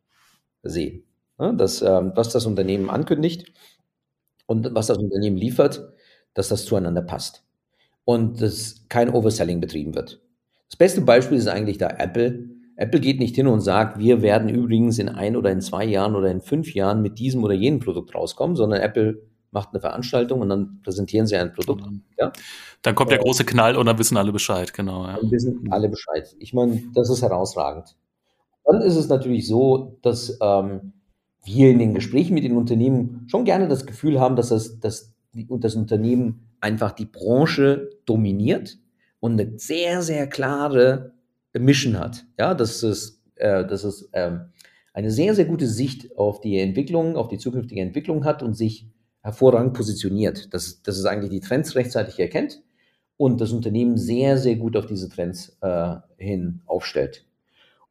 sehen. Ne? Dass, ähm, was das Unternehmen ankündigt und was das Unternehmen liefert, dass das zueinander passt. Und dass kein Overselling betrieben wird. Das beste Beispiel ist eigentlich da Apple Apple geht nicht hin und sagt, wir werden übrigens in ein oder in zwei Jahren oder in fünf Jahren mit diesem oder jenem Produkt rauskommen, sondern Apple macht eine Veranstaltung und dann präsentieren sie ein Produkt. Ja? Dann kommt der äh, große Knall und dann wissen alle Bescheid, genau. Ja. Dann wissen alle Bescheid. Ich meine, das ist herausragend. Dann ist es natürlich so, dass ähm, wir in den Gesprächen mit den Unternehmen schon gerne das Gefühl haben, dass das, dass das Unternehmen einfach die Branche dominiert und eine sehr, sehr klare Mission hat. Ja, dass es, äh, dass es ähm, eine sehr, sehr gute Sicht auf die Entwicklung, auf die zukünftige Entwicklung hat und sich hervorragend positioniert. Dass, dass es eigentlich die Trends rechtzeitig erkennt und das Unternehmen sehr, sehr gut auf diese Trends äh, hin aufstellt.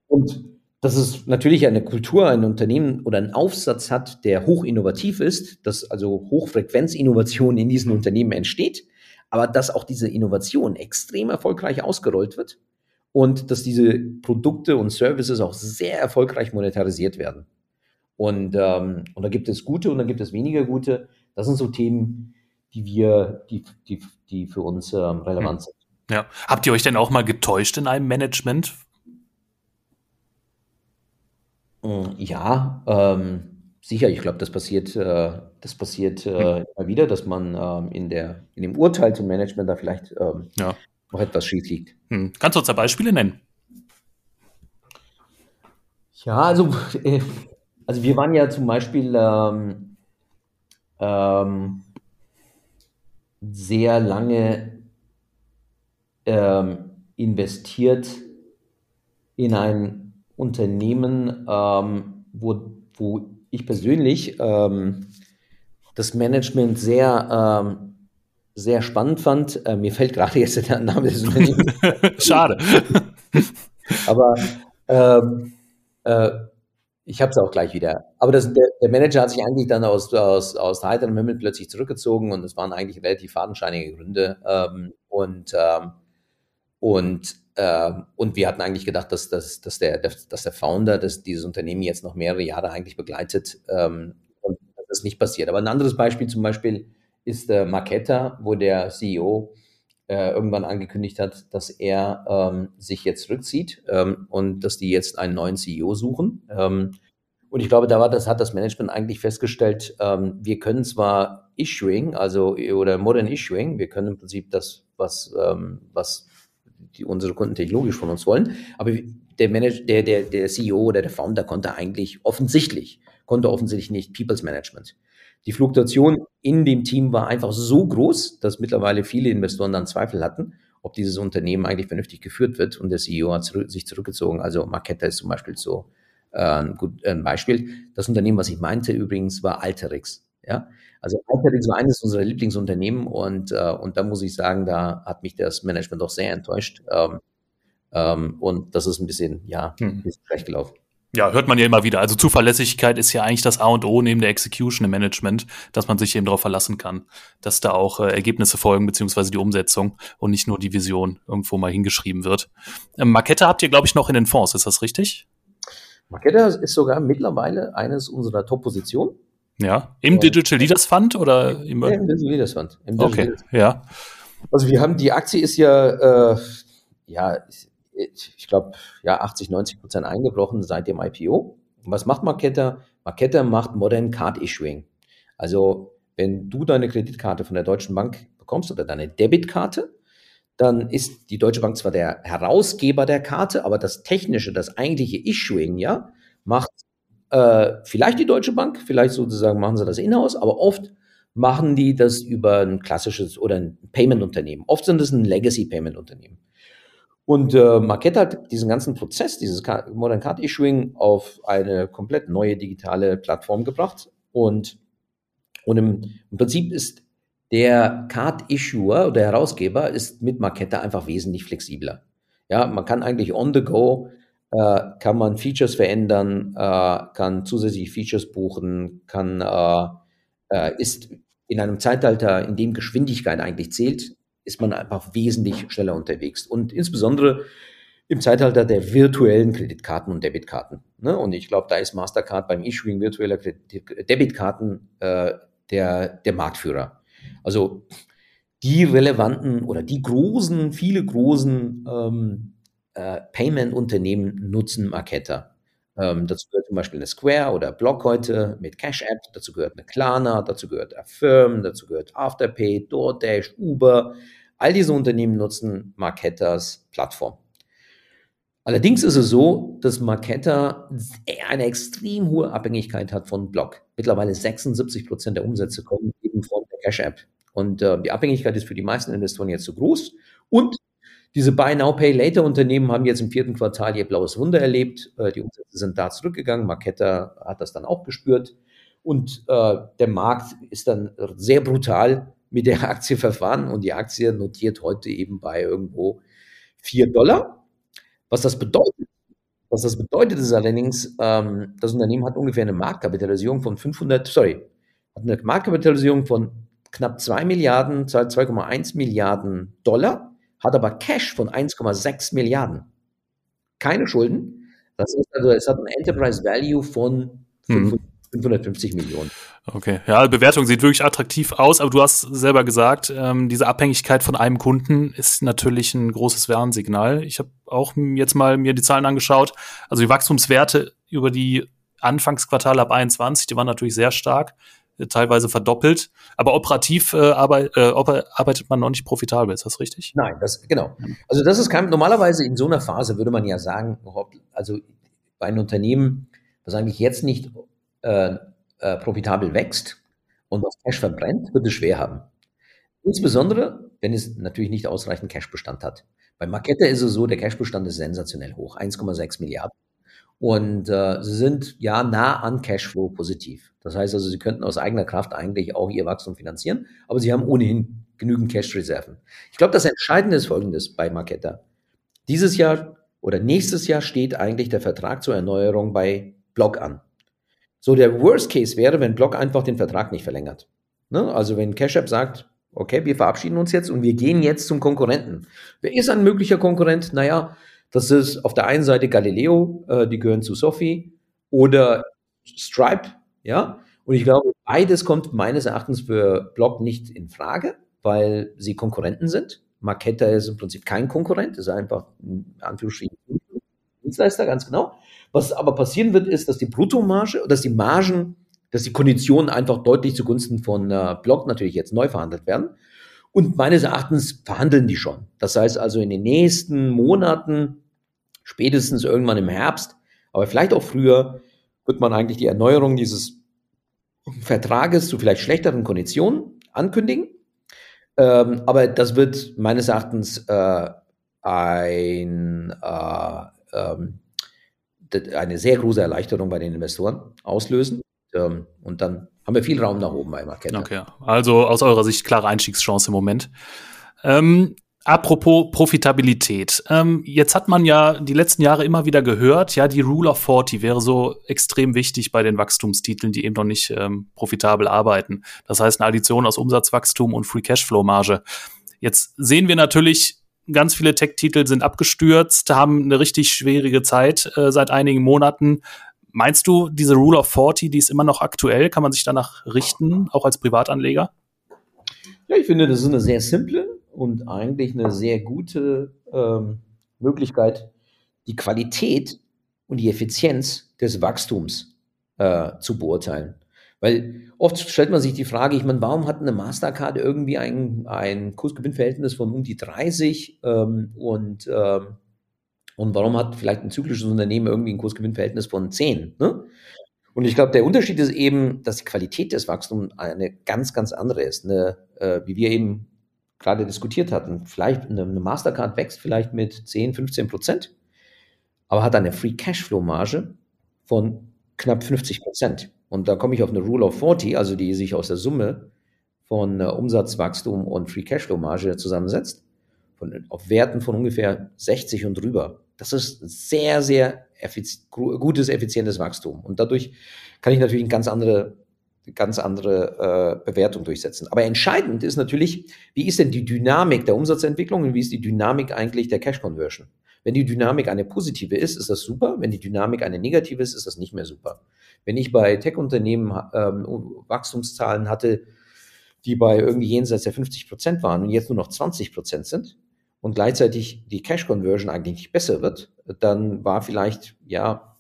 Und dass es natürlich eine Kultur, ein Unternehmen oder einen Aufsatz hat, der hoch innovativ ist, dass also Hochfrequenzinnovation in diesen Unternehmen entsteht, aber dass auch diese Innovation extrem erfolgreich ausgerollt wird und dass diese Produkte und Services auch sehr erfolgreich monetarisiert werden. Und, ähm, und da gibt es gute und da gibt es weniger gute. Das sind so Themen, die wir, die, die, die für uns ähm, relevant sind. Ja. Habt ihr euch denn auch mal getäuscht in einem Management? Hm, ja, ähm, sicher. Ich glaube, das passiert, äh, das passiert äh, hm. immer wieder, dass man ähm, in, der, in dem Urteil zum Management da vielleicht ähm, ja noch etwas schief liegt. Hm. Kannst du uns da Beispiele nennen? Ja, also, äh, also wir waren ja zum Beispiel ähm, ähm, sehr lange ähm, investiert in ein Unternehmen, ähm, wo, wo ich persönlich ähm, das Management sehr ähm, sehr spannend fand. Äh, mir fällt gerade jetzt der Name des Unternehmens. Schade. Aber ähm, äh, ich habe es auch gleich wieder. Aber das, der, der, Manager hat sich eigentlich dann aus, aus, aus heiterem Himmel plötzlich zurückgezogen und es waren eigentlich relativ fadenscheinige Gründe. Ähm, und, ähm, und, äh, und wir hatten eigentlich gedacht, dass, dass, dass, der, dass der Founder dass dieses Unternehmen jetzt noch mehrere Jahre eigentlich begleitet ähm, und das ist nicht passiert. Aber ein anderes Beispiel zum Beispiel, ist äh, Marketa, wo der CEO äh, irgendwann angekündigt hat, dass er ähm, sich jetzt zurückzieht ähm, und dass die jetzt einen neuen CEO suchen. Ähm, und ich glaube, da war das, hat das Management eigentlich festgestellt, ähm, wir können zwar Issuing, also oder Modern Issuing, wir können im Prinzip das, was, ähm, was die, unsere Kunden technologisch von uns wollen, aber der Manager, der, der, der CEO oder der Founder konnte eigentlich offensichtlich, konnte offensichtlich nicht People's Management. Die Fluktuation in dem Team war einfach so groß, dass mittlerweile viele Investoren dann Zweifel hatten, ob dieses Unternehmen eigentlich vernünftig geführt wird und der CEO hat zurück, sich zurückgezogen. Also Marketa ist zum Beispiel so äh, ein, gut, ein Beispiel. Das Unternehmen, was ich meinte übrigens, war Alterix. Ja? Also Alterix war eines unserer Lieblingsunternehmen und, äh, und da muss ich sagen, da hat mich das Management doch sehr enttäuscht. Ähm, ähm, und das ist ein bisschen, ja, ein hm. bisschen schlecht gelaufen. Ja, hört man ja immer wieder. Also Zuverlässigkeit ist ja eigentlich das A und O neben der Execution im Management, dass man sich eben darauf verlassen kann, dass da auch äh, Ergebnisse folgen, beziehungsweise die Umsetzung und nicht nur die Vision irgendwo mal hingeschrieben wird. Ähm, Markette habt ihr, glaube ich, noch in den Fonds, ist das richtig? Markette ist sogar mittlerweile eines unserer Top-Positionen. Ja, im Digital Leaders Fund oder im, ja, im Digital Leaders Fund. Digital okay, Leaders ja. Also wir haben, die Aktie ist ja, äh, ja, ich glaube, ja, 80, 90 Prozent eingebrochen seit dem IPO. Und was macht Marketer? Marketer macht Modern Card Issuing. Also, wenn du deine Kreditkarte von der Deutschen Bank bekommst oder deine Debitkarte, dann ist die Deutsche Bank zwar der Herausgeber der Karte, aber das technische, das eigentliche Issuing, ja, macht äh, vielleicht die Deutsche Bank, vielleicht sozusagen machen sie das in-house, aber oft machen die das über ein klassisches oder ein Payment-Unternehmen. Oft sind es ein Legacy-Payment-Unternehmen. Und äh, Marquette hat diesen ganzen Prozess, dieses Modern Card Issuing auf eine komplett neue digitale Plattform gebracht. Und, und im, im Prinzip ist der Card Issuer oder Herausgeber ist mit Marquette einfach wesentlich flexibler. Ja, man kann eigentlich on the go äh, kann man Features verändern, äh, kann zusätzliche Features buchen, kann äh, äh, ist in einem Zeitalter, in dem Geschwindigkeit eigentlich zählt, ist man einfach wesentlich schneller unterwegs. Und insbesondere im Zeitalter der virtuellen Kreditkarten und Debitkarten. Ne? Und ich glaube, da ist Mastercard beim Issuing virtueller Debitkarten äh, der, der Marktführer. Also die relevanten oder die großen, viele großen ähm, äh, Payment-Unternehmen nutzen Marketer. Ähm, dazu gehört zum Beispiel eine Square oder Block heute mit Cash App, dazu gehört eine Klarna, dazu gehört Affirm, dazu gehört Afterpay, DoorDash, Uber. All diese Unternehmen nutzen Marketers Plattform. Allerdings ist es so, dass Marketer eine extrem hohe Abhängigkeit hat von Block. Mittlerweile 76 Prozent der Umsätze kommen eben von der Cash App. Und äh, die Abhängigkeit ist für die meisten Investoren jetzt zu groß. Und diese Buy Now Pay Later Unternehmen haben jetzt im vierten Quartal ihr blaues Wunder erlebt. Äh, die Umsätze sind da zurückgegangen. Marketa hat das dann auch gespürt. Und äh, der Markt ist dann sehr brutal mit der Aktie verfahren und die Aktie notiert heute eben bei irgendwo 4 Dollar. Was das bedeutet, was das bedeutet ist allerdings, ähm, das Unternehmen hat ungefähr eine Marktkapitalisierung von 500, sorry, hat eine Marktkapitalisierung von knapp 2 Milliarden, 2,1 Milliarden Dollar hat aber Cash von 1,6 Milliarden. Keine Schulden. Das ist also, es hat ein Enterprise Value von 550 hm. Millionen. Okay, ja, die Bewertung sieht wirklich attraktiv aus, aber du hast selber gesagt, ähm, diese Abhängigkeit von einem Kunden ist natürlich ein großes Warnsignal. Ich habe auch jetzt mal mir die Zahlen angeschaut. Also die Wachstumswerte über die Anfangsquartale ab 21, die waren natürlich sehr stark teilweise verdoppelt. Aber operativ äh, arbeit, äh, arbeitet man noch nicht profitabel, ist das richtig? Nein, das genau. Also das ist kein, normalerweise in so einer Phase würde man ja sagen, also bei einem Unternehmen, das eigentlich jetzt nicht äh, äh, profitabel wächst und was Cash verbrennt, wird es schwer haben. Insbesondere, wenn es natürlich nicht ausreichend Cashbestand hat. Bei Marketta ist es so, der Cashbestand ist sensationell hoch, 1,6 Milliarden. Und äh, sie sind ja nah an Cashflow positiv. Das heißt also, sie könnten aus eigener Kraft eigentlich auch ihr Wachstum finanzieren, aber sie haben ohnehin genügend Cash-Reserven. Ich glaube, das Entscheidende ist folgendes bei Marketa. Dieses Jahr oder nächstes Jahr steht eigentlich der Vertrag zur Erneuerung bei Block an. So, der Worst Case wäre, wenn Block einfach den Vertrag nicht verlängert. Ne? Also wenn Cash App sagt, okay, wir verabschieden uns jetzt und wir gehen jetzt zum Konkurrenten. Wer ist ein möglicher Konkurrent? Naja, das ist auf der einen Seite Galileo, äh, die gehören zu Sophie, oder Stripe, ja. Und ich glaube, beides kommt meines Erachtens für Block nicht in Frage, weil sie Konkurrenten sind. Marketa ist im Prinzip kein Konkurrent, ist einfach ein Anführungsstrichen Dienstleister, ganz genau. Was aber passieren wird, ist, dass die Bruttomarge, dass die Margen, dass die Konditionen einfach deutlich zugunsten von äh, Block natürlich jetzt neu verhandelt werden. Und meines Erachtens verhandeln die schon. Das heißt also in den nächsten Monaten, spätestens irgendwann im Herbst, aber vielleicht auch früher, wird man eigentlich die Erneuerung dieses Vertrages zu vielleicht schlechteren Konditionen ankündigen. Ähm, aber das wird meines Erachtens äh, ein, äh, ähm, eine sehr große Erleichterung bei den Investoren auslösen. Ähm, und dann haben wir viel Raum nach oben bei Marketer. Okay, also aus eurer Sicht klare Einstiegschance im Moment. Ähm, apropos Profitabilität. Ähm, jetzt hat man ja die letzten Jahre immer wieder gehört, ja, die Rule of 40 wäre so extrem wichtig bei den Wachstumstiteln, die eben noch nicht ähm, profitabel arbeiten. Das heißt eine Addition aus Umsatzwachstum und Free Cashflow Marge. Jetzt sehen wir natürlich, ganz viele Tech-Titel sind abgestürzt, haben eine richtig schwierige Zeit äh, seit einigen Monaten. Meinst du, diese Rule of 40, die ist immer noch aktuell? Kann man sich danach richten, auch als Privatanleger? Ja, ich finde, das ist eine sehr simple und eigentlich eine sehr gute ähm, Möglichkeit, die Qualität und die Effizienz des Wachstums äh, zu beurteilen. Weil oft stellt man sich die Frage, ich meine, warum hat eine Mastercard irgendwie ein, ein Kursgewinnverhältnis von um die 30 ähm, und ähm, und warum hat vielleicht ein zyklisches Unternehmen irgendwie ein Kursgewinnverhältnis von 10? Ne? Und ich glaube, der Unterschied ist eben, dass die Qualität des Wachstums eine ganz, ganz andere ist. Eine, äh, wie wir eben gerade diskutiert hatten. Vielleicht eine, eine Mastercard wächst vielleicht mit 10, 15 Prozent, aber hat eine Free Cashflow Marge von knapp 50 Prozent. Und da komme ich auf eine Rule of 40, also die sich aus der Summe von äh, Umsatzwachstum und Free Cashflow Marge zusammensetzt, von, auf Werten von ungefähr 60 und drüber. Das ist sehr, sehr effiz gutes, effizientes Wachstum. Und dadurch kann ich natürlich eine ganz andere, ganz andere äh, Bewertung durchsetzen. Aber entscheidend ist natürlich, wie ist denn die Dynamik der Umsatzentwicklung und wie ist die Dynamik eigentlich der Cash Conversion? Wenn die Dynamik eine positive ist, ist das super. Wenn die Dynamik eine negative ist, ist das nicht mehr super. Wenn ich bei Tech-Unternehmen ähm, Wachstumszahlen hatte, die bei irgendwie jenseits der 50 Prozent waren und jetzt nur noch 20 Prozent sind, und gleichzeitig die Cash Conversion eigentlich nicht besser wird, dann war vielleicht, ja,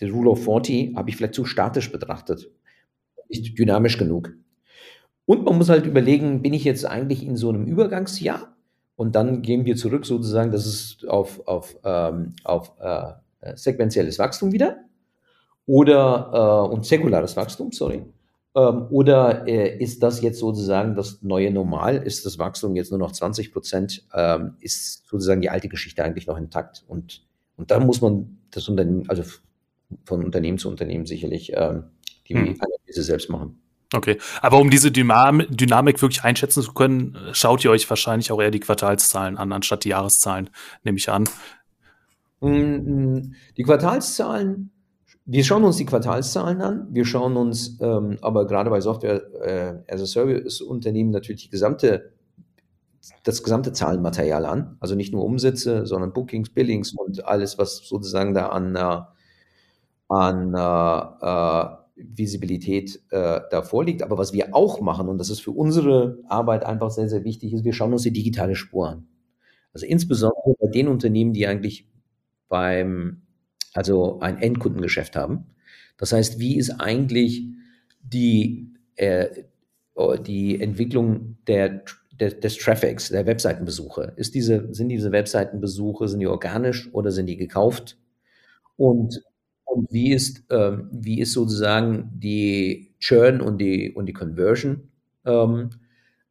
die Rule of 40 habe ich vielleicht zu statisch betrachtet, nicht dynamisch genug. Und man muss halt überlegen, bin ich jetzt eigentlich in so einem Übergangsjahr? Und dann gehen wir zurück sozusagen, das ist auf, auf, ähm, auf äh, sequenzielles Wachstum wieder oder äh, und säkulares Wachstum, sorry. Ähm, oder äh, ist das jetzt sozusagen das neue Normal? Ist das Wachstum jetzt nur noch 20 Prozent? Ähm, ist sozusagen die alte Geschichte eigentlich noch intakt? Und, und da muss man das Unternehmen, also von Unternehmen zu Unternehmen sicherlich ähm, die hm. Analyse selbst machen. Okay, aber um diese Dynam Dynamik wirklich einschätzen zu können, schaut ihr euch wahrscheinlich auch eher die Quartalszahlen an, anstatt die Jahreszahlen, nehme ich an. Hm, die Quartalszahlen wir schauen uns die Quartalszahlen an, wir schauen uns ähm, aber gerade bei Software äh, natürlich die gesamte, das gesamte Zahlenmaterial an. Also nicht nur Umsätze, sondern Bookings, Billings und alles, was sozusagen da an, an äh Visibilität äh, da vorliegt. Aber was wir auch machen, und das ist für unsere Arbeit einfach sehr, sehr wichtig, ist, wir schauen uns die digitale Spur an. Also insbesondere bei den Unternehmen, die eigentlich beim also ein Endkundengeschäft haben. Das heißt, wie ist eigentlich die, äh, oh, die Entwicklung der, der, des Traffics, der Webseitenbesuche? Ist diese, sind diese Webseitenbesuche, sind die organisch oder sind die gekauft? Und, und wie, ist, ähm, wie ist sozusagen die Churn und die, und die Conversion? Ähm,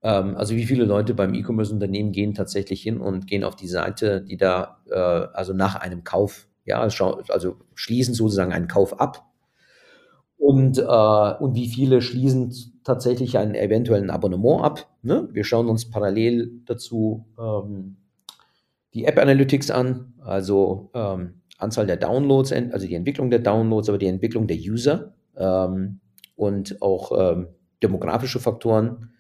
ähm, also wie viele Leute beim E-Commerce-Unternehmen gehen tatsächlich hin und gehen auf die Seite, die da, äh, also nach einem Kauf ja, also schließen sozusagen einen Kauf ab. Und, äh, und wie viele schließen tatsächlich einen eventuellen Abonnement ab? Ne? Wir schauen uns parallel dazu ähm, die App Analytics an, also ähm, Anzahl der Downloads, also die Entwicklung der Downloads, aber die Entwicklung der User ähm, und auch ähm, demografische Faktoren,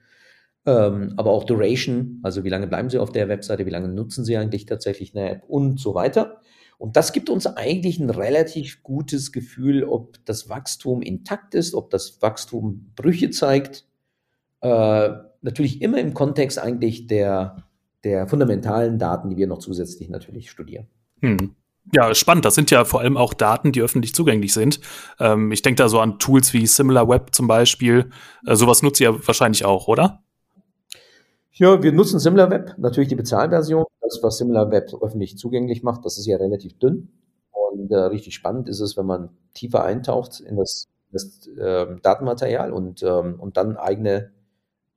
ähm, aber auch Duration, also wie lange bleiben sie auf der Webseite, wie lange nutzen sie eigentlich tatsächlich eine App und so weiter. Und das gibt uns eigentlich ein relativ gutes Gefühl, ob das Wachstum intakt ist, ob das Wachstum Brüche zeigt. Äh, natürlich immer im Kontext eigentlich der, der fundamentalen Daten, die wir noch zusätzlich natürlich studieren. Hm. Ja, spannend. Das sind ja vor allem auch Daten, die öffentlich zugänglich sind. Ähm, ich denke da so an Tools wie SimilarWeb zum Beispiel. Äh, sowas nutzt ihr wahrscheinlich auch, oder? Ja, wir nutzen SimilarWeb, natürlich die Bezahlversion. Das, was SimilarWeb öffentlich zugänglich macht, das ist ja relativ dünn. Und äh, richtig spannend ist es, wenn man tiefer eintaucht in das, das äh, Datenmaterial und, ähm, und dann eigene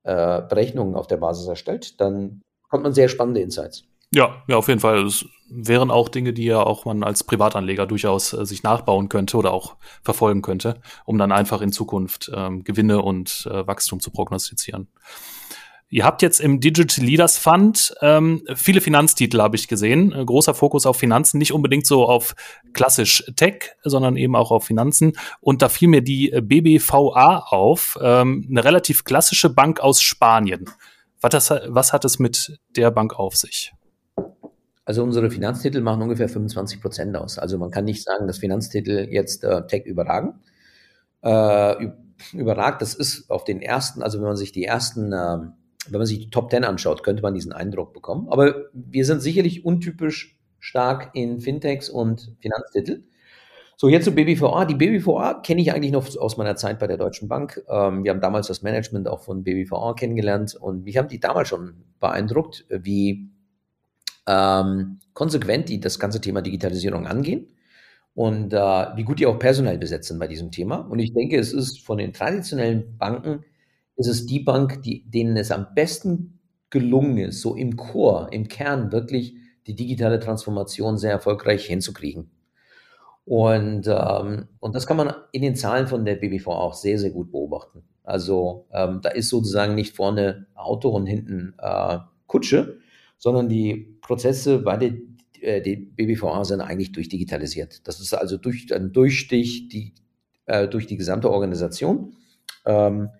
äh, Berechnungen auf der Basis erstellt, dann kommt man sehr spannende Insights. Ja, ja, auf jeden Fall. Das wären auch Dinge, die ja auch man als Privatanleger durchaus äh, sich nachbauen könnte oder auch verfolgen könnte, um dann einfach in Zukunft ähm, Gewinne und äh, Wachstum zu prognostizieren. Ihr habt jetzt im Digital Leaders Fund ähm, viele Finanztitel, habe ich gesehen. Äh, großer Fokus auf Finanzen, nicht unbedingt so auf klassisch Tech, sondern eben auch auf Finanzen. Und da fiel mir die BBVA auf, ähm, eine relativ klassische Bank aus Spanien. Was, das, was hat es mit der Bank auf sich? Also unsere Finanztitel machen ungefähr 25 Prozent aus. Also man kann nicht sagen, dass Finanztitel jetzt äh, Tech überragen. Äh, überragt, das ist auf den ersten, also wenn man sich die ersten äh, wenn man sich die Top 10 anschaut, könnte man diesen Eindruck bekommen. Aber wir sind sicherlich untypisch stark in Fintechs und Finanztitel. So, jetzt zu BBVA. Die BBVA kenne ich eigentlich noch aus meiner Zeit bei der Deutschen Bank. Ähm, wir haben damals das Management auch von BBVA kennengelernt und mich haben die damals schon beeindruckt, wie ähm, konsequent die das ganze Thema Digitalisierung angehen und äh, wie gut die auch personell besetzen bei diesem Thema. Und ich denke, es ist von den traditionellen Banken, ist es die Bank, die, denen es am besten gelungen ist, so im Chor, im Kern wirklich die digitale Transformation sehr erfolgreich hinzukriegen. Und, ähm, und das kann man in den Zahlen von der BBV auch sehr, sehr gut beobachten. Also ähm, da ist sozusagen nicht vorne Auto und hinten äh, Kutsche, sondern die Prozesse bei der äh, die BBVA sind eigentlich durchdigitalisiert. Das ist also durch ein Durchstich die, äh, durch die gesamte Organisation. Ähm,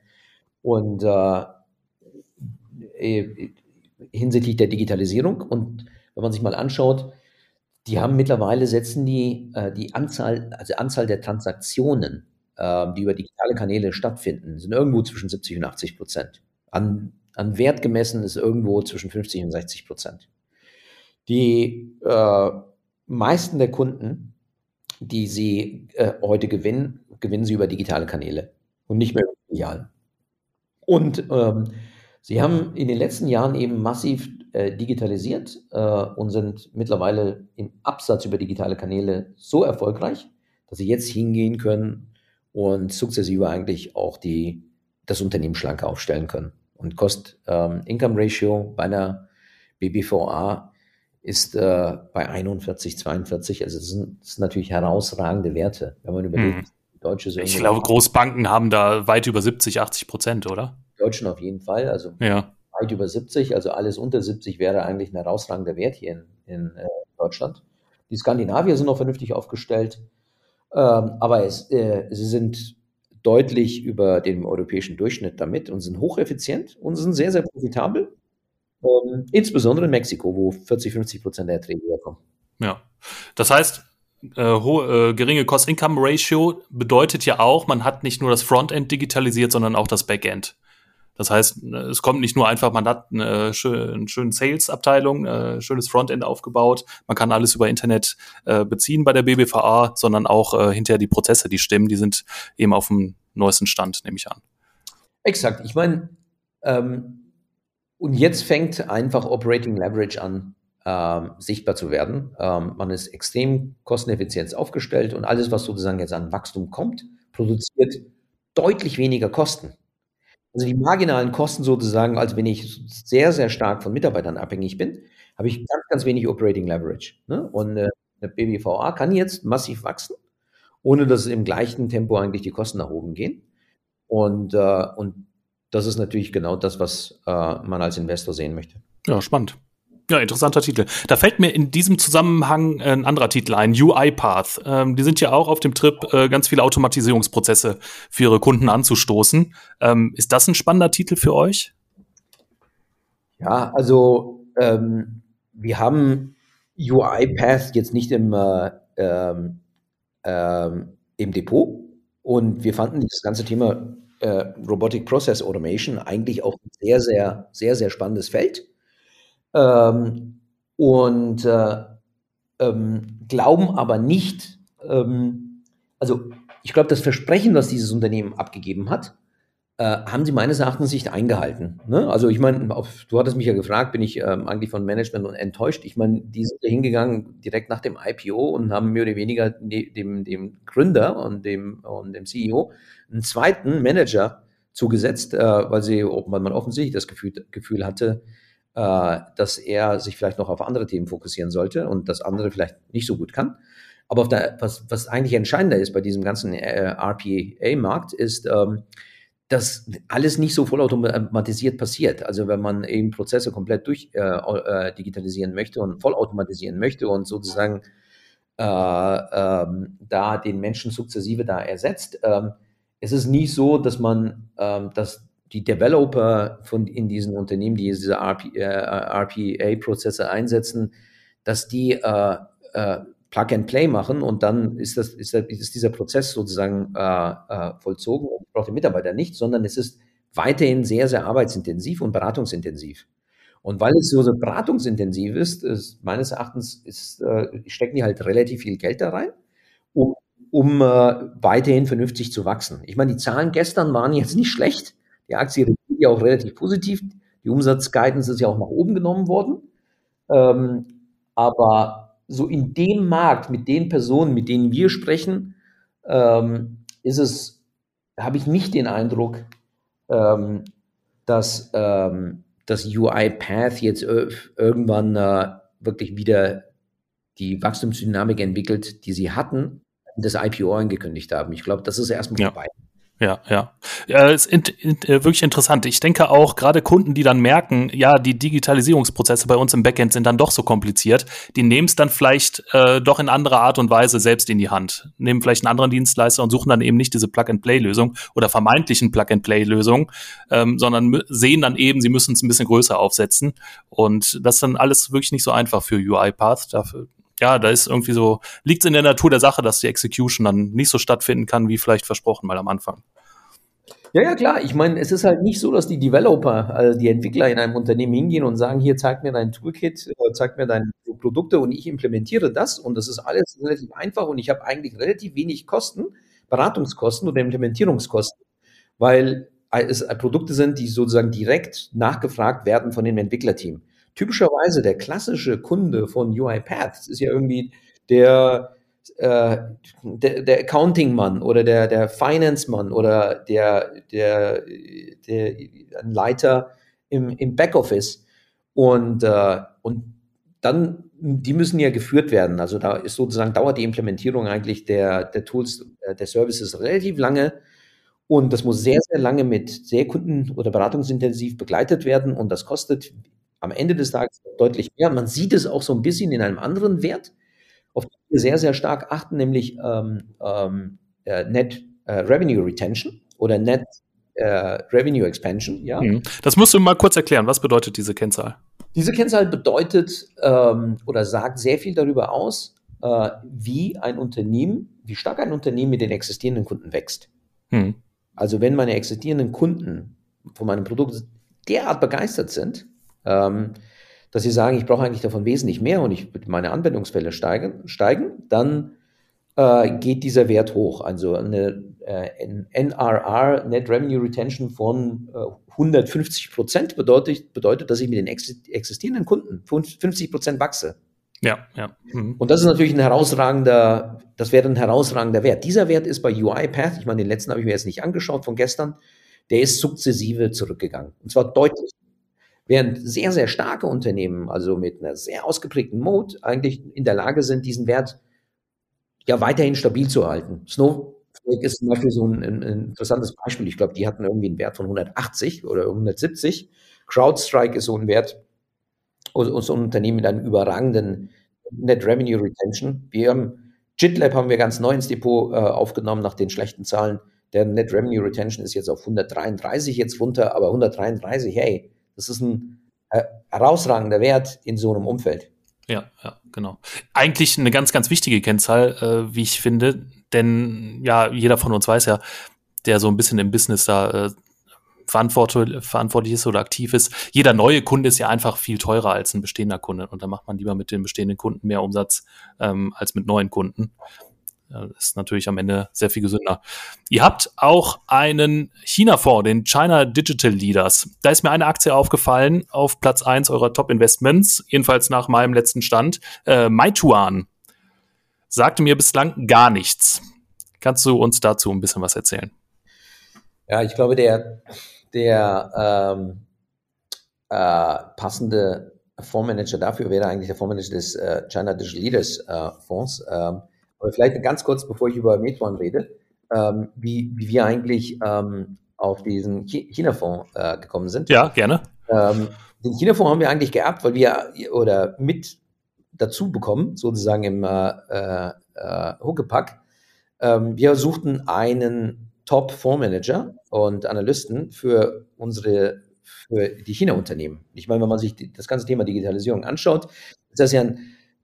und äh, äh, hinsichtlich der Digitalisierung. Und wenn man sich mal anschaut, die haben mittlerweile setzen die äh, die Anzahl, also Anzahl der Transaktionen, äh, die über digitale Kanäle stattfinden, sind irgendwo zwischen 70 und 80 Prozent. An, an Wert gemessen ist irgendwo zwischen 50 und 60 Prozent. Die äh, meisten der Kunden, die sie äh, heute gewinnen, gewinnen sie über digitale Kanäle und nicht mehr über Filialen. Und ähm, sie haben in den letzten Jahren eben massiv äh, digitalisiert äh, und sind mittlerweile im Absatz über digitale Kanäle so erfolgreich, dass sie jetzt hingehen können und sukzessive eigentlich auch die, das Unternehmen schlanker aufstellen können. Und Cost-Income-Ratio ähm, bei einer BBVA ist äh, bei 41, 42. Also das sind, das sind, natürlich herausragende Werte, wenn man überlegt, hm. Deutsche so Ich glaube, Großbanken haben da weit über 70, 80 Prozent, oder? Deutschen auf jeden Fall. Also ja. weit über 70. Also alles unter 70 wäre eigentlich ein herausragender Wert hier in, in äh, Deutschland. Die Skandinavier sind noch vernünftig aufgestellt, ähm, aber es, äh, sie sind deutlich über dem europäischen Durchschnitt damit und sind hocheffizient und sind sehr, sehr profitabel. Ähm, insbesondere in Mexiko, wo 40, 50 Prozent der Erträge herkommen. Ja, das heißt, äh, hohe, äh, geringe Cost-Income-Ratio bedeutet ja auch, man hat nicht nur das Frontend digitalisiert, sondern auch das Backend. Das heißt, es kommt nicht nur einfach, man hat eine, schöne, schöne Sales-Abteilung, äh, schönes Frontend aufgebaut, man kann alles über Internet äh, beziehen bei der BBVA, sondern auch äh, hinterher die Prozesse, die stimmen, die sind eben auf dem neuesten Stand, nehme ich an. Exakt. Ich meine, ähm, und jetzt fängt einfach Operating Leverage an, ähm, sichtbar zu werden. Ähm, man ist extrem kosteneffizient aufgestellt und alles, was sozusagen jetzt an Wachstum kommt, produziert deutlich weniger Kosten. Also die marginalen Kosten sozusagen, als wenn ich sehr, sehr stark von Mitarbeitern abhängig bin, habe ich ganz, ganz wenig Operating Leverage. Ne? Und äh, eine BBVA kann jetzt massiv wachsen, ohne dass im gleichen Tempo eigentlich die Kosten nach oben gehen. Und, äh, und das ist natürlich genau das, was äh, man als Investor sehen möchte. Ja, spannend. Ja, interessanter Titel. Da fällt mir in diesem Zusammenhang ein anderer Titel ein, UiPath. Ähm, die sind ja auch auf dem Trip, äh, ganz viele Automatisierungsprozesse für ihre Kunden anzustoßen. Ähm, ist das ein spannender Titel für euch? Ja, also ähm, wir haben UiPath jetzt nicht im, äh, ähm, im Depot und wir fanden das ganze Thema äh, Robotic Process Automation eigentlich auch ein sehr, sehr, sehr, sehr spannendes Feld. Ähm, und äh, ähm, glauben aber nicht, ähm, also ich glaube, das Versprechen, was dieses Unternehmen abgegeben hat, äh, haben sie meines Erachtens nicht eingehalten. Ne? Also ich meine, du hattest mich ja gefragt, bin ich ähm, eigentlich von Management enttäuscht? Ich meine, die sind hingegangen direkt nach dem IPO und haben mehr oder weniger dem, dem Gründer und dem, und dem CEO einen zweiten Manager zugesetzt, äh, weil sie, weil man offensichtlich das Gefühl, Gefühl hatte, äh, dass er sich vielleicht noch auf andere Themen fokussieren sollte und das andere vielleicht nicht so gut kann. Aber der, was, was eigentlich entscheidender ist bei diesem ganzen äh, RPA-Markt, ist, ähm, dass alles nicht so vollautomatisiert passiert. Also wenn man eben Prozesse komplett durch äh, äh, digitalisieren möchte und vollautomatisieren möchte und sozusagen äh, ähm, da den Menschen sukzessive da ersetzt, ähm, es ist nicht so, dass man, ähm, dass die Developer von in diesen Unternehmen, die diese RP, äh, RPA-Prozesse einsetzen, dass die äh, äh, Plug and Play machen und dann ist, das, ist, das, ist dieser Prozess sozusagen äh, äh, vollzogen und braucht den Mitarbeiter nicht, sondern es ist weiterhin sehr, sehr arbeitsintensiv und beratungsintensiv. Und weil es so, beratungsintensiv ist, ist meines Erachtens ist, äh, stecken die halt relativ viel Geld da rein, um, um weiterhin vernünftig zu wachsen. Ich meine, die Zahlen gestern waren jetzt nicht schlecht. Die Aktie reagiert ja auch relativ positiv. Die Umsatzguidance ist ja auch nach oben genommen worden. Ähm, aber so in dem Markt, mit den Personen, mit denen wir sprechen, ähm, ist es, habe ich nicht den Eindruck, ähm, dass ähm, das UiPath jetzt irgendwann äh, wirklich wieder die Wachstumsdynamik entwickelt, die sie hatten, das IPO angekündigt haben. Ich glaube, das ist erstmal ja. vorbei. Ja, ja. Ja, ist in, in, äh, wirklich interessant. Ich denke auch, gerade Kunden, die dann merken, ja, die Digitalisierungsprozesse bei uns im Backend sind dann doch so kompliziert, die nehmen es dann vielleicht äh, doch in anderer Art und Weise selbst in die Hand. Nehmen vielleicht einen anderen Dienstleister und suchen dann eben nicht diese Plug-and-Play-Lösung oder vermeintlichen Plug-and-Play-Lösung, ähm, sondern sehen dann eben, sie müssen es ein bisschen größer aufsetzen. Und das ist dann alles wirklich nicht so einfach für UiPath. Dafür, ja, da ist irgendwie so, liegt es in der Natur der Sache, dass die Execution dann nicht so stattfinden kann, wie vielleicht versprochen mal am Anfang. Ja, ja, klar. Ich meine, es ist halt nicht so, dass die Developer, also die Entwickler in einem Unternehmen hingehen und sagen, hier, zeig mir dein Toolkit, äh, zeig mir deine Produkte und ich implementiere das und das ist alles relativ einfach und ich habe eigentlich relativ wenig Kosten, Beratungskosten oder Implementierungskosten, weil es Produkte sind, die sozusagen direkt nachgefragt werden von dem Entwicklerteam typischerweise der klassische Kunde von UiPath ist ja irgendwie der, äh, der, der Accounting-Mann oder der, der Finance-Mann oder der, der, der Leiter im, im Backoffice. Und, äh, und dann, die müssen ja geführt werden. Also da ist sozusagen, dauert die Implementierung eigentlich der, der Tools, äh, der Services relativ lange. Und das muss sehr, sehr lange mit sehr kunden- oder beratungsintensiv begleitet werden. Und das kostet am Ende des Tages deutlich mehr. Man sieht es auch so ein bisschen in einem anderen Wert, auf den wir sehr, sehr stark achten, nämlich ähm, ähm, äh, Net äh, Revenue Retention oder Net äh, Revenue Expansion. Ja. Mhm. Das musst du mal kurz erklären. Was bedeutet diese Kennzahl? Diese Kennzahl bedeutet ähm, oder sagt sehr viel darüber aus, äh, wie ein Unternehmen, wie stark ein Unternehmen mit den existierenden Kunden wächst. Mhm. Also wenn meine existierenden Kunden von meinem Produkt derart begeistert sind, ähm, dass sie sagen, ich brauche eigentlich davon wesentlich mehr und ich meine Anwendungsfälle steigen, steigen dann äh, geht dieser Wert hoch. Also eine äh, NRR, Net Revenue Retention von äh, 150 Prozent bedeutet, bedeutet, dass ich mit den existierenden Kunden 50 Prozent wachse. Ja, ja. Mhm. Und das ist natürlich ein herausragender, das wäre ein herausragender Wert. Dieser Wert ist bei UiPath, ich meine, den letzten habe ich mir jetzt nicht angeschaut von gestern, der ist sukzessive zurückgegangen. Und zwar deutlich. Während sehr, sehr starke Unternehmen, also mit einer sehr ausgeprägten Mode, eigentlich in der Lage sind, diesen Wert ja weiterhin stabil zu halten. Snowflake ist zum Beispiel so ein, ein interessantes Beispiel. Ich glaube, die hatten irgendwie einen Wert von 180 oder 170. CrowdStrike ist so ein Wert, so ein Unternehmen mit einem überragenden Net Revenue Retention. Wir haben JitLab haben wir ganz neu ins Depot äh, aufgenommen nach den schlechten Zahlen. Der Net Revenue Retention ist jetzt auf 133 jetzt runter, aber 133, hey, das ist ein äh, herausragender Wert in so einem Umfeld. Ja, ja, genau. Eigentlich eine ganz, ganz wichtige Kennzahl, äh, wie ich finde, denn ja, jeder von uns weiß ja, der so ein bisschen im Business da äh, verantwortlich, ist oder aktiv ist. Jeder neue Kunde ist ja einfach viel teurer als ein bestehender Kunde und da macht man lieber mit den bestehenden Kunden mehr Umsatz ähm, als mit neuen Kunden. Ist natürlich am Ende sehr viel gesünder. Ihr habt auch einen China-Fonds, den China Digital Leaders. Da ist mir eine Aktie aufgefallen auf Platz 1 eurer Top-Investments, jedenfalls nach meinem letzten Stand. Äh, Meituan sagte mir bislang gar nichts. Kannst du uns dazu ein bisschen was erzählen? Ja, ich glaube, der, der ähm, äh, passende Fondsmanager dafür wäre eigentlich der Fondsmanager des äh, China Digital Leaders äh, Fonds. Ähm, aber vielleicht ganz kurz, bevor ich über Metron rede, ähm, wie, wie wir eigentlich ähm, auf diesen China-Fonds äh, gekommen sind. Ja, gerne. Ähm, den China-Fonds haben wir eigentlich geerbt, weil wir oder mit dazu bekommen, sozusagen im äh, äh, Huckepack. Ähm, wir suchten einen Top-Fondsmanager und Analysten für unsere für die China-Unternehmen. Ich meine, wenn man sich das ganze Thema Digitalisierung anschaut, ist das ja ein,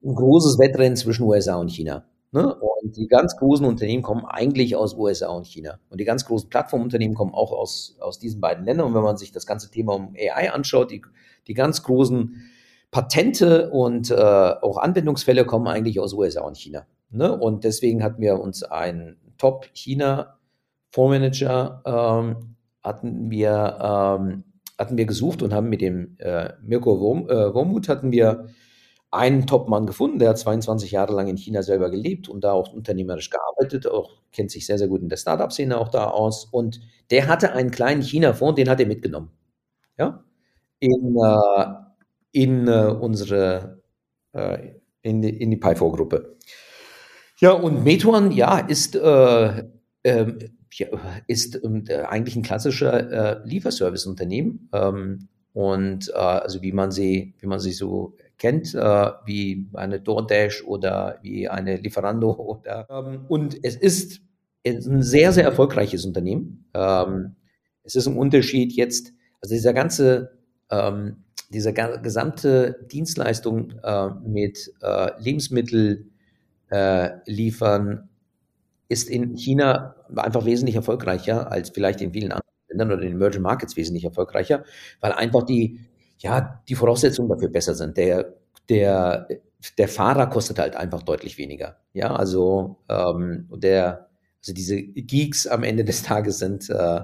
ein großes Wettrennen zwischen USA und China. Ne? Und die ganz großen Unternehmen kommen eigentlich aus USA und China. Und die ganz großen Plattformunternehmen kommen auch aus, aus diesen beiden Ländern. Und wenn man sich das ganze Thema um AI anschaut, die, die ganz großen Patente und äh, auch Anwendungsfälle kommen eigentlich aus USA und China. Ne? Und deswegen hatten wir uns einen Top-China-Fondsmanager ähm, hatten wir ähm, hatten wir gesucht und haben mit dem äh, Mirko Worm, äh, Wormuth hatten wir einen Topmann gefunden, der hat 22 Jahre lang in China selber gelebt und da auch unternehmerisch gearbeitet, auch kennt sich sehr, sehr gut in der Startup-Szene auch da aus. Und der hatte einen kleinen China-Fonds, den hat er mitgenommen. Ja? In, äh, in äh, unsere, äh, in, die, in die Pi4-Gruppe. Ja, und Metuan, ja, ist, äh, ähm, ja, ist ähm, eigentlich ein klassischer äh, Lieferservice-Unternehmen. Ähm, und äh, also wie man sie, wie man sie so kennt, äh, wie eine DoorDash oder wie eine Lieferando. Oder, ähm, und es ist, ein sehr, sehr erfolgreiches Unternehmen. Ähm, es ist ein Unterschied jetzt, also dieser ganze, ähm, diese gesamte Dienstleistung äh, mit äh, Lebensmittel liefern ist in China einfach wesentlich erfolgreicher als vielleicht in vielen anderen Ländern oder in den Emerging Markets wesentlich erfolgreicher, weil einfach die, ja, die Voraussetzungen dafür besser sind. Der, der, der Fahrer kostet halt einfach deutlich weniger. Ja, also ähm, der, also diese Geeks am Ende des Tages sind, äh,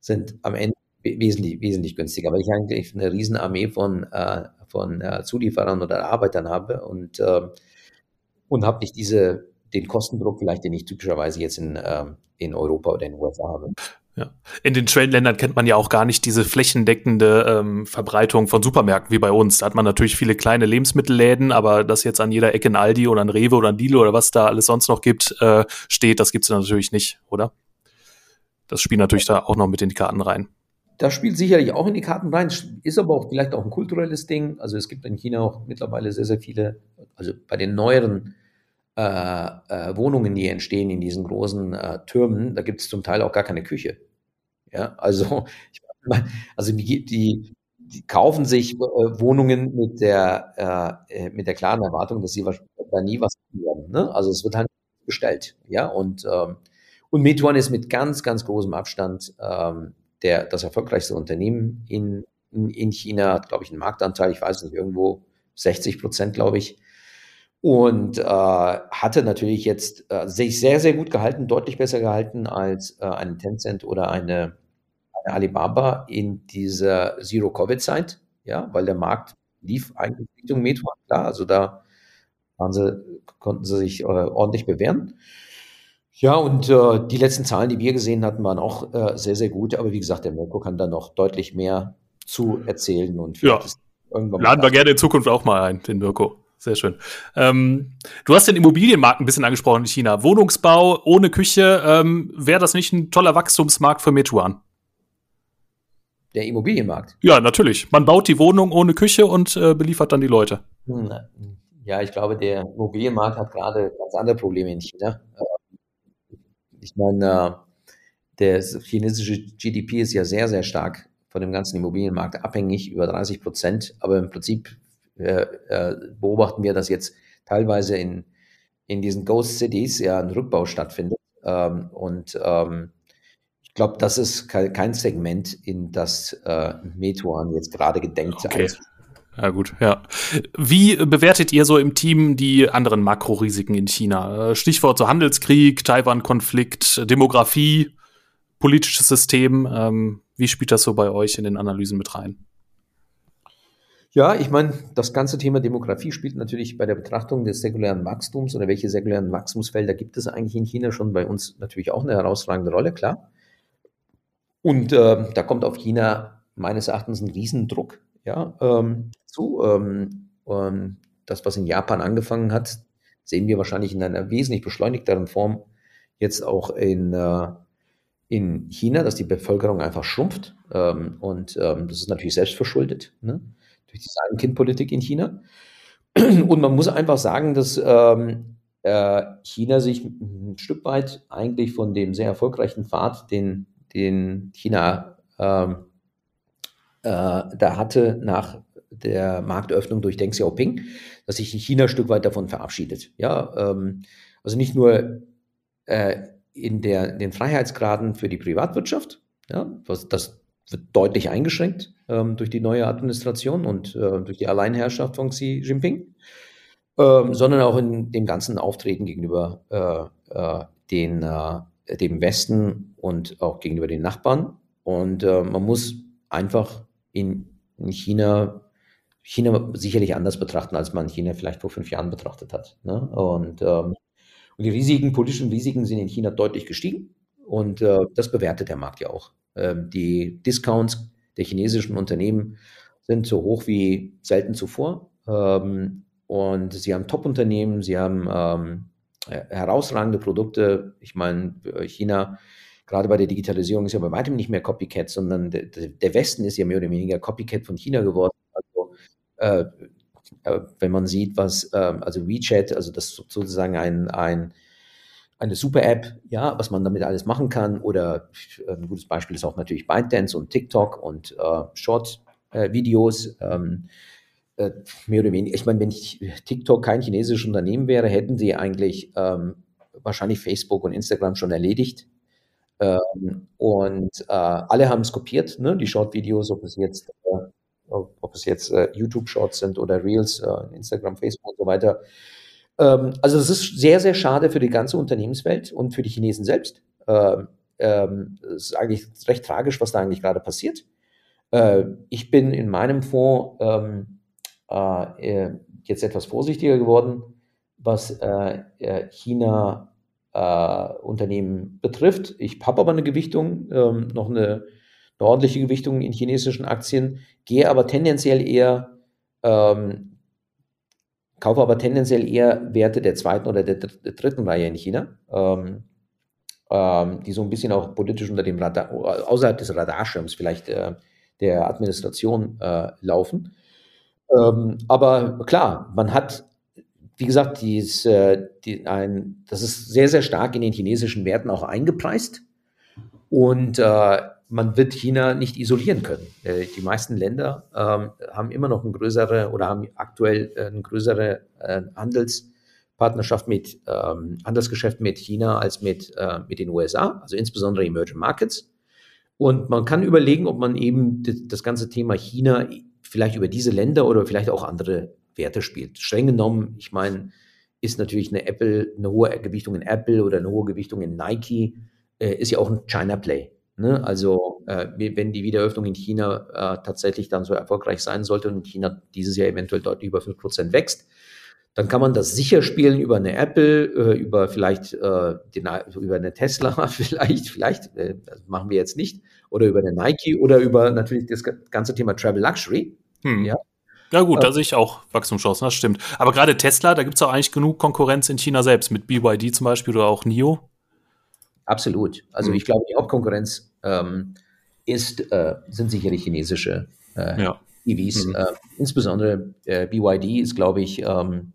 sind am Ende wesentlich, wesentlich günstiger, weil ich eigentlich eine Riesenarmee von, äh, von äh, Zulieferern oder Arbeitern habe und, äh, und habe nicht diese, den Kostendruck vielleicht, den ich typischerweise jetzt in, äh, in Europa oder in den USA habe. Ja. In den Schwellenländern kennt man ja auch gar nicht diese flächendeckende ähm, Verbreitung von Supermärkten wie bei uns. Da hat man natürlich viele kleine Lebensmittelläden, aber das jetzt an jeder Ecke ein Aldi oder ein Rewe oder ein Lidl oder was da alles sonst noch gibt, äh, steht, das gibt's natürlich nicht, oder? Das spielt natürlich da auch noch mit in die Karten rein. Das spielt sicherlich auch in die Karten rein, ist aber auch vielleicht auch ein kulturelles Ding. Also es gibt in China auch mittlerweile sehr, sehr viele, also bei den neueren äh, äh, Wohnungen, die entstehen in diesen großen äh, Türmen, da gibt es zum Teil auch gar keine Küche. Ja, also, ich, also die, die, kaufen sich äh, Wohnungen mit der, äh, äh, mit der klaren Erwartung, dass sie da nie was werden. Ne? Also es wird halt bestellt. Ja, und, ähm, und Meituan ist mit ganz, ganz großem Abstand ähm, der, das erfolgreichste Unternehmen in, in, in China, hat, glaube ich, einen Marktanteil, ich weiß nicht, irgendwo 60 Prozent, glaube ich. Und äh, hatte natürlich jetzt äh, sich sehr, sehr gut gehalten, deutlich besser gehalten als äh, eine Tencent oder eine, eine Alibaba in dieser Zero-Covid-Zeit, ja, weil der Markt lief eigentlich Richtung Metro, klar, also da waren sie, konnten sie sich äh, ordentlich bewähren. Ja, und äh, die letzten Zahlen, die wir gesehen hatten, waren auch äh, sehr, sehr gut. Aber wie gesagt, der Mirko kann da noch deutlich mehr zu erzählen. Und ja. irgendwann Laden wir gerne in Zukunft auch mal ein, den Mirko. Sehr schön. Ähm, du hast den Immobilienmarkt ein bisschen angesprochen in China. Wohnungsbau ohne Küche, ähm, wäre das nicht ein toller Wachstumsmarkt für Metuan? Der Immobilienmarkt? Ja, natürlich. Man baut die Wohnung ohne Küche und äh, beliefert dann die Leute. Hm, ja, ich glaube, der Immobilienmarkt hat gerade ganz andere Probleme in China. Ich meine, der chinesische GDP ist ja sehr, sehr stark von dem ganzen Immobilienmarkt abhängig, über 30 Prozent. Aber im Prinzip äh, beobachten wir, dass jetzt teilweise in, in diesen Ghost Cities ja ein Rückbau stattfindet. Ähm, und ähm, ich glaube, das ist kein Segment, in das äh, Metuan jetzt gerade gedenkt. Okay. Ja, gut, ja. Wie bewertet ihr so im Team die anderen Makrorisiken in China? Äh, Stichwort so Handelskrieg, Taiwan-Konflikt, Demografie, politisches System. Ähm, wie spielt das so bei euch in den Analysen mit rein? Ja, ich meine, das ganze Thema Demografie spielt natürlich bei der Betrachtung des säkulären Wachstums oder welche säkulären Wachstumsfelder gibt es eigentlich in China schon bei uns natürlich auch eine herausragende Rolle, klar. Und äh, da kommt auf China meines Erachtens ein Riesendruck ja, ähm, zu. Ähm, ähm, das, was in Japan angefangen hat, sehen wir wahrscheinlich in einer wesentlich beschleunigteren Form jetzt auch in, äh, in China, dass die Bevölkerung einfach schrumpft. Ähm, und ähm, das ist natürlich selbstverschuldet ne? Durch die Ein-Kind-Politik in China. Und man muss einfach sagen, dass ähm, äh, China sich ein Stück weit eigentlich von dem sehr erfolgreichen Pfad, den, den China ähm, äh, da hatte nach der Marktöffnung durch Deng Xiaoping, dass sich China ein Stück weit davon verabschiedet. Ja, ähm, also nicht nur äh, in, der, den Freiheitsgraden für die Privatwirtschaft, ja, was, das wird deutlich eingeschränkt ähm, durch die neue Administration und äh, durch die Alleinherrschaft von Xi Jinping, ähm, sondern auch in dem ganzen Auftreten gegenüber äh, äh, den, äh, dem Westen und auch gegenüber den Nachbarn. Und äh, man muss einfach in, in China China sicherlich anders betrachten, als man China vielleicht vor fünf Jahren betrachtet hat. Ne? Und, ähm, und, die Risiken, politischen Risiken sind in China deutlich gestiegen. Und äh, das bewertet der Markt ja auch. Ähm, die Discounts der chinesischen Unternehmen sind so hoch wie selten zuvor. Ähm, und sie haben Top-Unternehmen, sie haben ähm, herausragende Produkte. Ich meine, China, gerade bei der Digitalisierung, ist ja bei weitem nicht mehr Copycat, sondern der, Westen ist ja mehr oder weniger Copycat von China geworden. Also, äh, äh wenn man sieht, was, äh, also WeChat, also das sozusagen ein, ein eine super App, ja, was man damit alles machen kann. Oder ein gutes Beispiel ist auch natürlich ByteDance und TikTok und äh, Short-Videos. Äh, ähm, äh, mehr oder weniger, ich meine, wenn ich, TikTok kein chinesisches Unternehmen wäre, hätten sie eigentlich ähm, wahrscheinlich Facebook und Instagram schon erledigt. Ähm, und äh, alle haben es kopiert, ne? die Short-Videos, ob es jetzt, äh, ob es jetzt äh, YouTube-Shorts sind oder Reels, äh, Instagram, Facebook und so weiter. Ähm, also es ist sehr, sehr schade für die ganze Unternehmenswelt und für die Chinesen selbst. Ähm, ähm, es ist eigentlich recht tragisch, was da eigentlich gerade passiert. Äh, ich bin in meinem Fonds ähm, äh, jetzt etwas vorsichtiger geworden, was äh, äh China äh, Unternehmen betrifft. Ich habe aber eine Gewichtung, ähm, noch eine, eine, ordentliche Gewichtung in chinesischen Aktien, gehe aber tendenziell eher ähm, kaufe aber tendenziell eher Werte der zweiten oder der, dritten Reihe in China, ähm, ähm, die so ein bisschen auch politisch unter dem Radar, außerhalb des Radarschirms vielleicht äh, der Administration äh, laufen. Ähm, aber klar, man hat, wie gesagt, dies, äh, die, ein, das ist sehr, sehr stark in den chinesischen Werten auch eingepreist. Und äh, man wird China nicht isolieren können. Äh, die meisten Länder ähm, haben immer noch eine größere oder haben aktuell äh, eine größere äh, Handelspartnerschaft mit ähm, Handelsgeschäft mit China als mit, äh, mit den USA, also insbesondere Emerging Markets. Und man kann überlegen, ob man eben das ganze Thema China vielleicht über diese Länder oder vielleicht auch andere Werte spielt. Streng genommen, ich meine, ist natürlich eine Apple, eine hohe Gewichtung in Apple oder eine hohe Gewichtung in Nike, äh, ist ja auch ein China Play. Ne? Also äh, wenn die Wiederöffnung in China äh, tatsächlich dann so erfolgreich sein sollte und China dieses Jahr eventuell deutlich über 5% wächst, dann kann man das sicher spielen über eine Apple, äh, über vielleicht äh, den, über eine Tesla, vielleicht, vielleicht, äh, machen wir jetzt nicht, oder über eine Nike oder über natürlich das ganze Thema Travel Luxury. Hm. Ja. Ja gut, da sehe ich auch Wachstumschancen, das stimmt. Aber gerade Tesla, da gibt es auch eigentlich genug Konkurrenz in China selbst, mit BYD zum Beispiel oder auch NIO. Absolut. Also mhm. ich glaube, die Hauptkonkurrenz ähm, ist, äh, sind sicherlich chinesische äh, ja. EVs. Mhm. Äh, insbesondere BYD ist, glaube ich, ähm,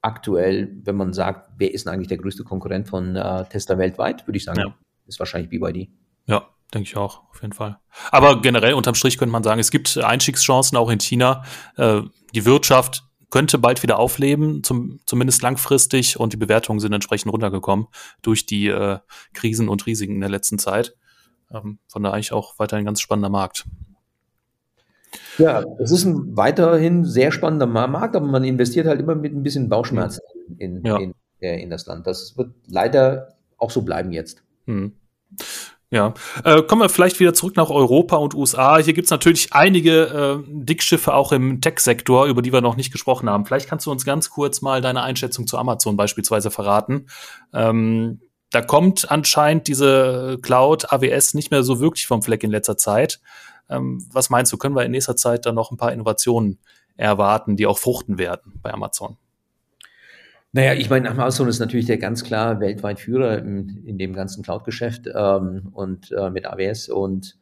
aktuell, wenn man sagt, wer ist eigentlich der größte Konkurrent von äh, Tesla weltweit, würde ich sagen, ja. ist wahrscheinlich BYD. Ja, denke ich auch, auf jeden Fall. Aber generell unterm Strich könnte man sagen, es gibt Einstiegschancen auch in China. Äh, die Wirtschaft könnte bald wieder aufleben, zum, zumindest langfristig, und die Bewertungen sind entsprechend runtergekommen durch die äh, Krisen und Risiken in der letzten Zeit. Ähm, von daher eigentlich auch weiterhin ein ganz spannender Markt. Ja, es ist ein weiterhin sehr spannender Markt, aber man investiert halt immer mit ein bisschen Bauchschmerzen in, ja. in, in, in das Land. Das wird leider auch so bleiben jetzt. Hm. Ja, äh, kommen wir vielleicht wieder zurück nach Europa und USA. Hier gibt's natürlich einige äh, Dickschiffe auch im Tech-Sektor, über die wir noch nicht gesprochen haben. Vielleicht kannst du uns ganz kurz mal deine Einschätzung zu Amazon beispielsweise verraten. Ähm, da kommt anscheinend diese Cloud AWS nicht mehr so wirklich vom Fleck in letzter Zeit. Ähm, was meinst du, können wir in nächster Zeit dann noch ein paar Innovationen erwarten, die auch fruchten werden bei Amazon? Naja, ich meine, Amazon ist natürlich der ganz klar weltweit Führer in, in dem ganzen Cloud-Geschäft ähm, und äh, mit AWS und,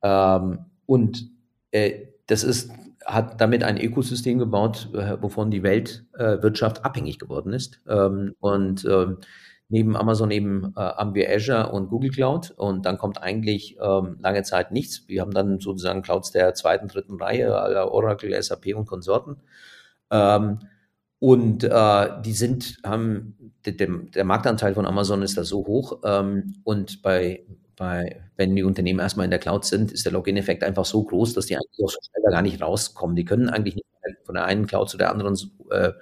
ähm, und äh, das ist, hat damit ein Ökosystem gebaut, äh, wovon die Weltwirtschaft äh, abhängig geworden ist. Ähm, und ähm, neben Amazon eben äh, haben wir Azure und Google Cloud und dann kommt eigentlich ähm, lange Zeit nichts. Wir haben dann sozusagen Clouds der zweiten, dritten Reihe, Oracle, SAP und Konsorten. Ähm, und äh, die sind, haben, der, der, Marktanteil von Amazon ist da so hoch. Ähm, und bei, bei, wenn die Unternehmen erstmal in der Cloud sind, ist der Login-Effekt einfach so groß, dass die eigentlich auch so schnell da gar nicht rauskommen. Die können eigentlich nicht von der einen Cloud zu der anderen äh,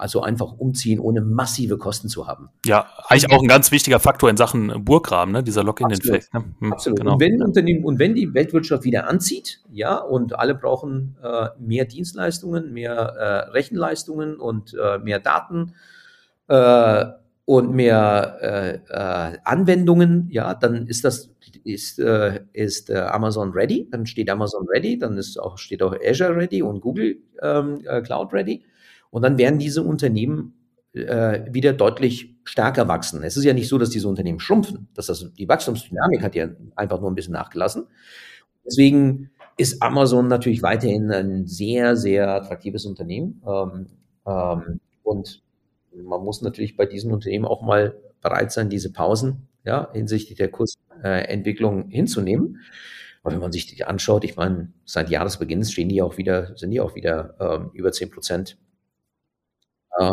Also einfach umziehen, ohne massive Kosten zu haben. Ja, eigentlich auch ein ganz wichtiger Faktor in Sachen Burggraben, ne? dieser Login-Effekt. Ne? Hm, Absolut. Genau. Und, wenn Unternehmen, und wenn die Weltwirtschaft wieder anzieht, ja, und alle brauchen äh, mehr Dienstleistungen, mehr äh, Rechenleistungen und äh, mehr Daten äh, und mehr äh, äh, Anwendungen, ja, dann ist das ist, ist Amazon ready, dann steht Amazon ready, dann ist auch, steht auch Azure ready und Google ähm, Cloud ready. Und dann werden diese Unternehmen äh, wieder deutlich stärker wachsen. Es ist ja nicht so, dass diese Unternehmen schrumpfen. Das, die Wachstumsdynamik hat ja einfach nur ein bisschen nachgelassen. Deswegen ist Amazon natürlich weiterhin ein sehr, sehr attraktives Unternehmen. Ähm, ähm, und man muss natürlich bei diesen Unternehmen auch mal bereit sein, diese Pausen ja, hinsichtlich der Kursentwicklung äh, hinzunehmen. Aber wenn man sich die anschaut, ich meine, seit Jahresbeginn stehen die auch wieder, sind die auch wieder ähm, über zehn Prozent äh,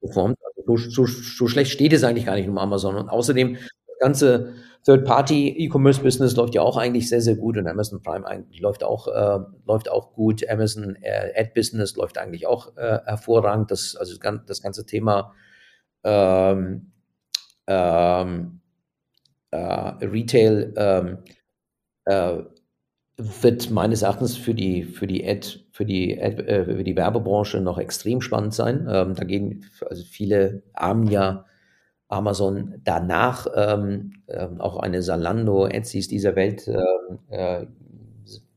performt. Also so, so, so schlecht steht es eigentlich gar nicht um Amazon. Und außerdem, das ganze Third-Party-E-Commerce-Business läuft ja auch eigentlich sehr, sehr gut und Amazon Prime läuft auch, äh, läuft auch gut. Amazon äh, Ad-Business läuft eigentlich auch äh, hervorragend. Das, also das ganze Thema ähm, ähm, äh, Retail ähm, äh, wird meines Erachtens für die, für die Ad, für die, äh, für die Werbebranche noch extrem spannend sein. Ähm, da gehen also viele armen ja Amazon danach, ähm, äh, auch eine Salando, Etsys dieser Welt ähm, äh,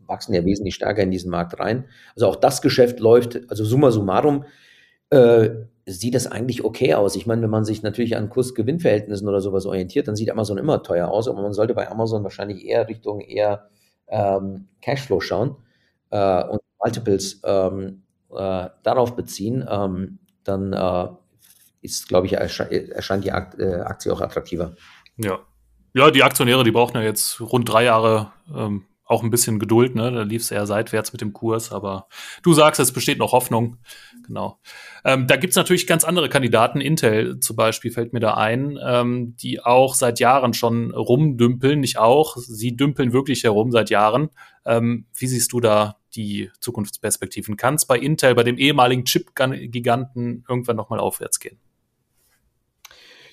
wachsen ja wesentlich stärker in diesen Markt rein. Also auch das Geschäft läuft, also summa summarum, äh, sieht das eigentlich okay aus. Ich meine, wenn man sich natürlich an Kurs-Gewinn-Verhältnissen oder sowas orientiert, dann sieht Amazon immer teuer aus, aber man sollte bei Amazon wahrscheinlich eher Richtung eher ähm, Cashflow schauen äh, und Multiples ähm, äh, darauf beziehen, ähm, dann äh, ist, glaube ich, ersche erscheint die Akt äh, Aktie auch attraktiver. Ja. Ja, die Aktionäre, die brauchen ja jetzt rund drei Jahre ähm, auch ein bisschen Geduld, ne? Da lief es eher seitwärts mit dem Kurs, aber du sagst, es besteht noch Hoffnung. Genau. Ähm, da gibt's natürlich ganz andere Kandidaten. Intel zum Beispiel fällt mir da ein, ähm, die auch seit Jahren schon rumdümpeln, nicht auch. Sie dümpeln wirklich herum seit Jahren. Ähm, wie siehst du da die Zukunftsperspektiven? Kann es bei Intel, bei dem ehemaligen Chip-Giganten, irgendwann nochmal aufwärts gehen?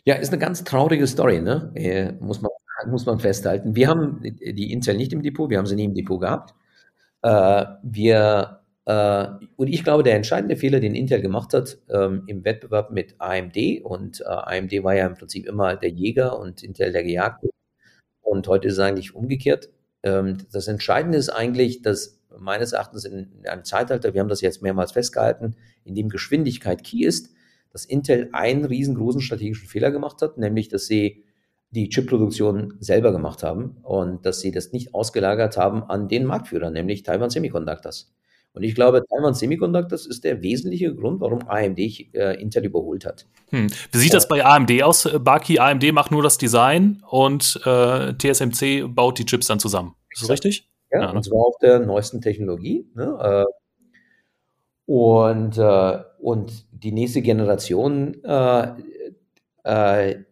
Ja, ist eine ganz traurige Story, ne? Äh, muss man muss man festhalten. Wir haben die Intel nicht im Depot, wir haben sie nie im Depot gehabt. Äh, wir, äh, und ich glaube, der entscheidende Fehler, den Intel gemacht hat ähm, im Wettbewerb mit AMD, und äh, AMD war ja im Prinzip immer der Jäger und Intel der Gejagte. Und heute ist es eigentlich umgekehrt. Ähm, das Entscheidende ist eigentlich, dass meines Erachtens in einem Zeitalter, wir haben das jetzt mehrmals festgehalten, in dem Geschwindigkeit key ist, dass Intel einen riesengroßen strategischen Fehler gemacht hat, nämlich dass sie die Chipproduktion selber gemacht haben und dass sie das nicht ausgelagert haben an den Marktführer, nämlich Taiwan Semiconductors. Und ich glaube, Taiwan Semiconductors ist der wesentliche Grund, warum AMD äh, Intel überholt hat. Hm. Wie sieht das bei AMD aus, Baki? AMD macht nur das Design und äh, TSMC baut die Chips dann zusammen. Ist das richtig? Ja, ja ne? und zwar auf der neuesten Technologie. Ne? Äh, und, äh, und die nächste Generation äh, äh,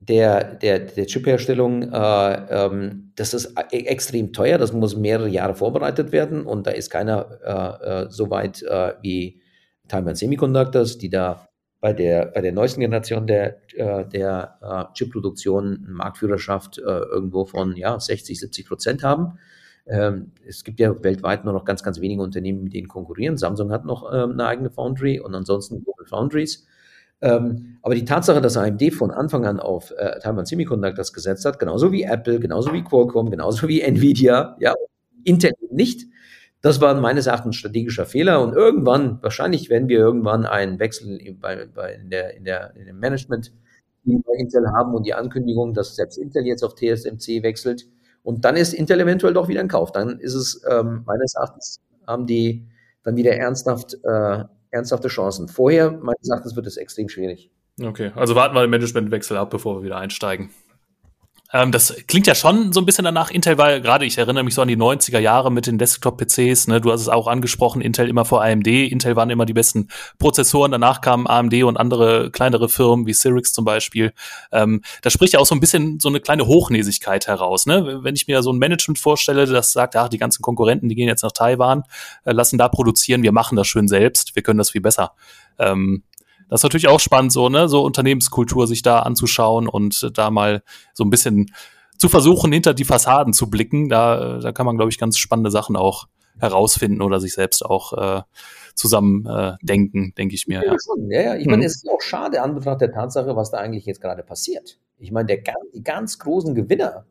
der, der, der Chip-Herstellung, äh, ähm, das ist e-, extrem teuer, das muss mehrere Jahre vorbereitet werden und da ist keiner äh, äh, so weit äh, wie Taiwan Semiconductors, die da bei der, bei der neuesten Generation der, der Chip-Produktion Marktführerschaft irgendwo von ja, 60, 70 Prozent haben. Ähm, es gibt ja weltweit nur noch ganz, ganz wenige Unternehmen, mit denen konkurrieren. Samsung hat noch ähm, eine eigene Foundry und ansonsten Global Foundries. Ähm, aber die Tatsache, dass AMD von Anfang an auf äh, Taiwan Semiconductors gesetzt hat, genauso wie Apple, genauso wie Qualcomm, genauso wie Nvidia, ja, Intel nicht, das war meines Erachtens ein strategischer Fehler. Und irgendwann, wahrscheinlich werden wir irgendwann einen Wechsel bei, bei, in, der, in, der, in dem Management bei Intel haben und die Ankündigung, dass selbst Intel jetzt auf TSMC wechselt. Und dann ist Intel eventuell doch wieder ein Kauf. Dann ist es ähm, meines Erachtens, haben die dann wieder ernsthaft äh, ernsthafte Chancen. Vorher, meines Erachtens, wird es extrem schwierig. Okay, also warten wir den Managementwechsel ab, bevor wir wieder einsteigen. Ähm, das klingt ja schon so ein bisschen danach. Intel war gerade, ich erinnere mich so an die 90er Jahre mit den Desktop-PCs. Ne? Du hast es auch angesprochen, Intel immer vor AMD. Intel waren immer die besten Prozessoren. Danach kamen AMD und andere kleinere Firmen wie Cyrix zum Beispiel. Ähm, da spricht ja auch so ein bisschen so eine kleine Hochnäsigkeit heraus. Ne? Wenn ich mir so ein Management vorstelle, das sagt, ach, die ganzen Konkurrenten, die gehen jetzt nach Taiwan, äh, lassen da produzieren, wir machen das schön selbst, wir können das viel besser. Ähm, Das ist natürlich auch spannend, so, ne, so Unternehmenskultur sich da anzuschauen und da mal so ein bisschen zu versuchen, hinter die Fassaden zu blicken. Da, da kann man, glaube ich, ganz spannende Sachen auch herausfinden oder sich selbst auch äh, zusammen äh, denken, denke ich mir. Ja, ja. ja, Ich mhm. meine, es ist auch schade an Betracht der Tatsache, was da eigentlich jetzt gerade passiert. Ich meine, der, die ganz großen Gewinner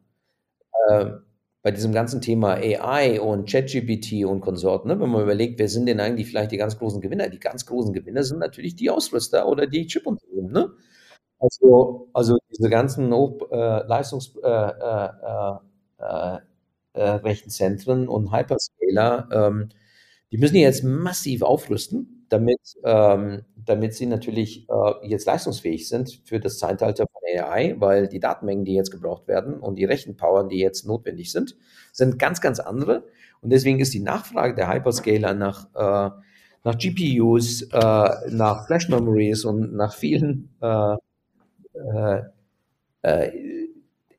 äh, bei diesem ganzen Thema AI und ChatGPT und Konsorten, ne, wenn man überlegt, wer sind denn eigentlich vielleicht die ganz großen Gewinner? Die ganz großen Gewinner sind natürlich die Ausrüster oder die Chipunternehmen. Ne? Also, also diese ganzen Hochleistungsrechenzentren äh, äh, äh, äh und Hyperscaler, ähm, die müssen jetzt massiv aufrüsten, damit, ähm, damit sie natürlich äh, jetzt leistungsfähig sind für das Zeitalter von AI, weil die Datenmengen, die jetzt gebraucht werden und die Rechenpower, die jetzt notwendig sind, sind ganz, ganz andere. Und deswegen ist die Nachfrage der Hyperscaler nach, äh, nach GPUs, äh, nach Flash Memories und nach vielen äh, äh, äh,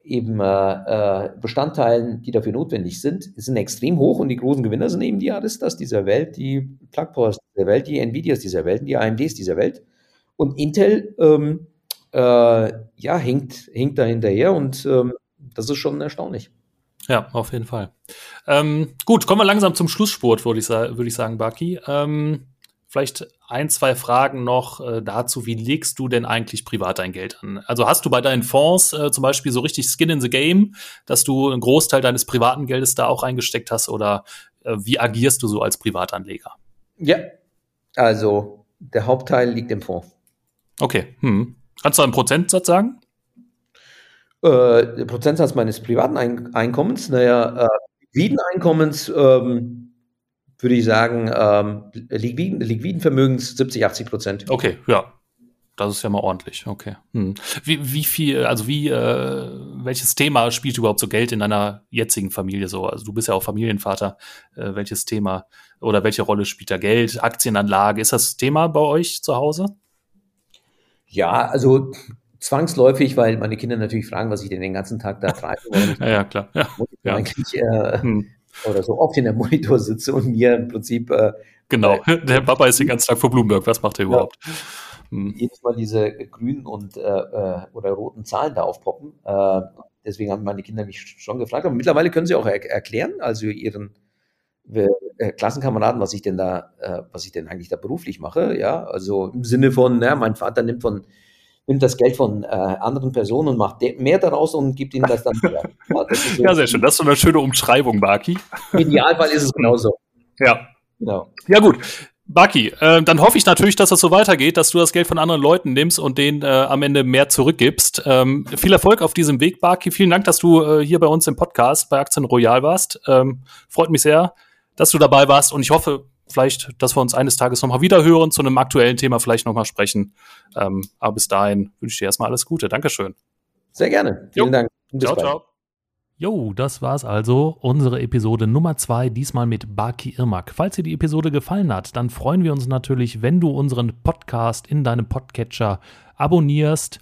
eben äh, Bestandteilen, die dafür notwendig sind, sind extrem hoch und die großen Gewinner sind eben die Aristas dieser Welt, die Plug Powers dieser Welt, die Nvidias dieser Welt, die AMDs dieser Welt. Und Intel, ähm, äh, ja, hinkt, hinkt da hinterher und ähm, das ist schon erstaunlich. Ja, auf jeden Fall. Ähm, gut, kommen wir langsam zum Schlusssport, würde ich, würd ich sagen, Baki. Ähm, Vielleicht ein, zwei Fragen noch äh, dazu, wie legst du denn eigentlich privat dein Geld an? Also hast du bei deinen Fonds äh, zum Beispiel so richtig Skin in the Game, dass du einen Großteil deines privaten Geldes da auch eingesteckt hast oder äh, wie agierst du so als Privatanleger? Ja, also der Hauptteil liegt im Fonds. Okay, hm. kannst du einen Prozentsatz sagen? Äh, der Prozentsatz meines privaten Ein Einkommens, naja, äh, Einkommens, ähm, würde ich sagen, ähm, Liquiden, Liquidenvermögens 70, 80 Prozent. Okay, ja. Das ist ja mal ordentlich. Okay. Hm. Wie, wie viel, also wie, äh, welches Thema spielt überhaupt so Geld in deiner jetzigen Familie so? Also du bist ja auch Familienvater. Äh, welches Thema oder welche Rolle spielt da Geld? Aktienanlage, ist das Thema bei euch zu Hause? Ja, also zwangsläufig, weil meine Kinder natürlich fragen, was ich denn den ganzen Tag da treibe. ja, ja, klar. Ja, ja. Eigentlich äh, hm oder so oft in der Monitor sitze und mir im Prinzip. Äh, genau, äh, der Papa ist den ganzen Tag vor Bloomberg. Was macht er überhaupt? Hm. Jedes Mal diese grünen und äh, äh, oder roten Zahlen da aufpoppen. Äh, deswegen haben meine Kinder mich schon gefragt. Aber mittlerweile können sie auch er erklären, also ihren äh, Klassenkameraden, was ich denn da, was ich denn eigentlich da beruflich mache. Ja, also im Sinne von, na, mein Vater nimmt von nimmt das Geld von äh, anderen Personen und macht mehr daraus und gibt ihnen das dann wieder. Ja, so ja, sehr schön. Das ist so eine schöne Umschreibung, Baki. Im Idealfall ist es genauso. Ja. Genau. Ja, gut. Baki, äh, dann hoffe ich natürlich, dass das so weitergeht, dass du das Geld von anderen Leuten nimmst und denen äh, am Ende mehr zurückgibst. Ähm, viel Erfolg auf diesem Weg, Baki. Vielen Dank, dass du äh, hier bei uns im Podcast bei Aktien Royal warst. Ähm, freut mich sehr, dass du dabei warst und ich hoffe, vielleicht, dass wir uns eines Tages nochmal wieder hören, zu einem aktuellen Thema vielleicht nochmal sprechen. Ähm, aber bis dahin wünsche ich dir erstmal alles Gute. Dankeschön. Sehr gerne. Vielen jo. Dank. Bis ciao, bald. ciao. Jo, das war's also. Unsere Episode Nummer zwei, diesmal mit Baki Irmak. Falls dir die Episode gefallen hat, dann freuen wir uns natürlich, wenn du unseren Podcast in deinem Podcatcher abonnierst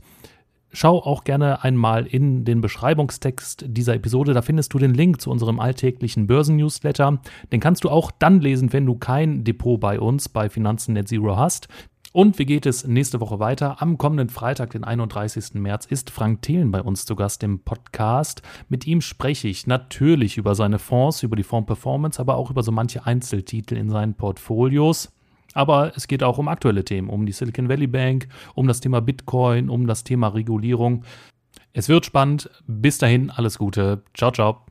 Schau auch gerne einmal in den Beschreibungstext dieser Episode. Da findest du den Link zu unserem alltäglichen Börsennewsletter. Den kannst du auch dann lesen, wenn du kein Depot bei uns bei Finanzen Net Zero hast. Und wie geht es nächste Woche weiter? Am kommenden Freitag, den 31. März, ist Frank Thelen bei uns zu Gast im Podcast. Mit ihm spreche ich natürlich über seine Fonds, über die Fonds-Performance, aber auch über so manche Einzeltitel in seinen Portfolios. Aber es geht auch um aktuelle Themen, um die Silicon Valley Bank, um das Thema Bitcoin, um das Thema Regulierung. Es wird spannend. Bis dahin, alles Gute. Ciao, ciao.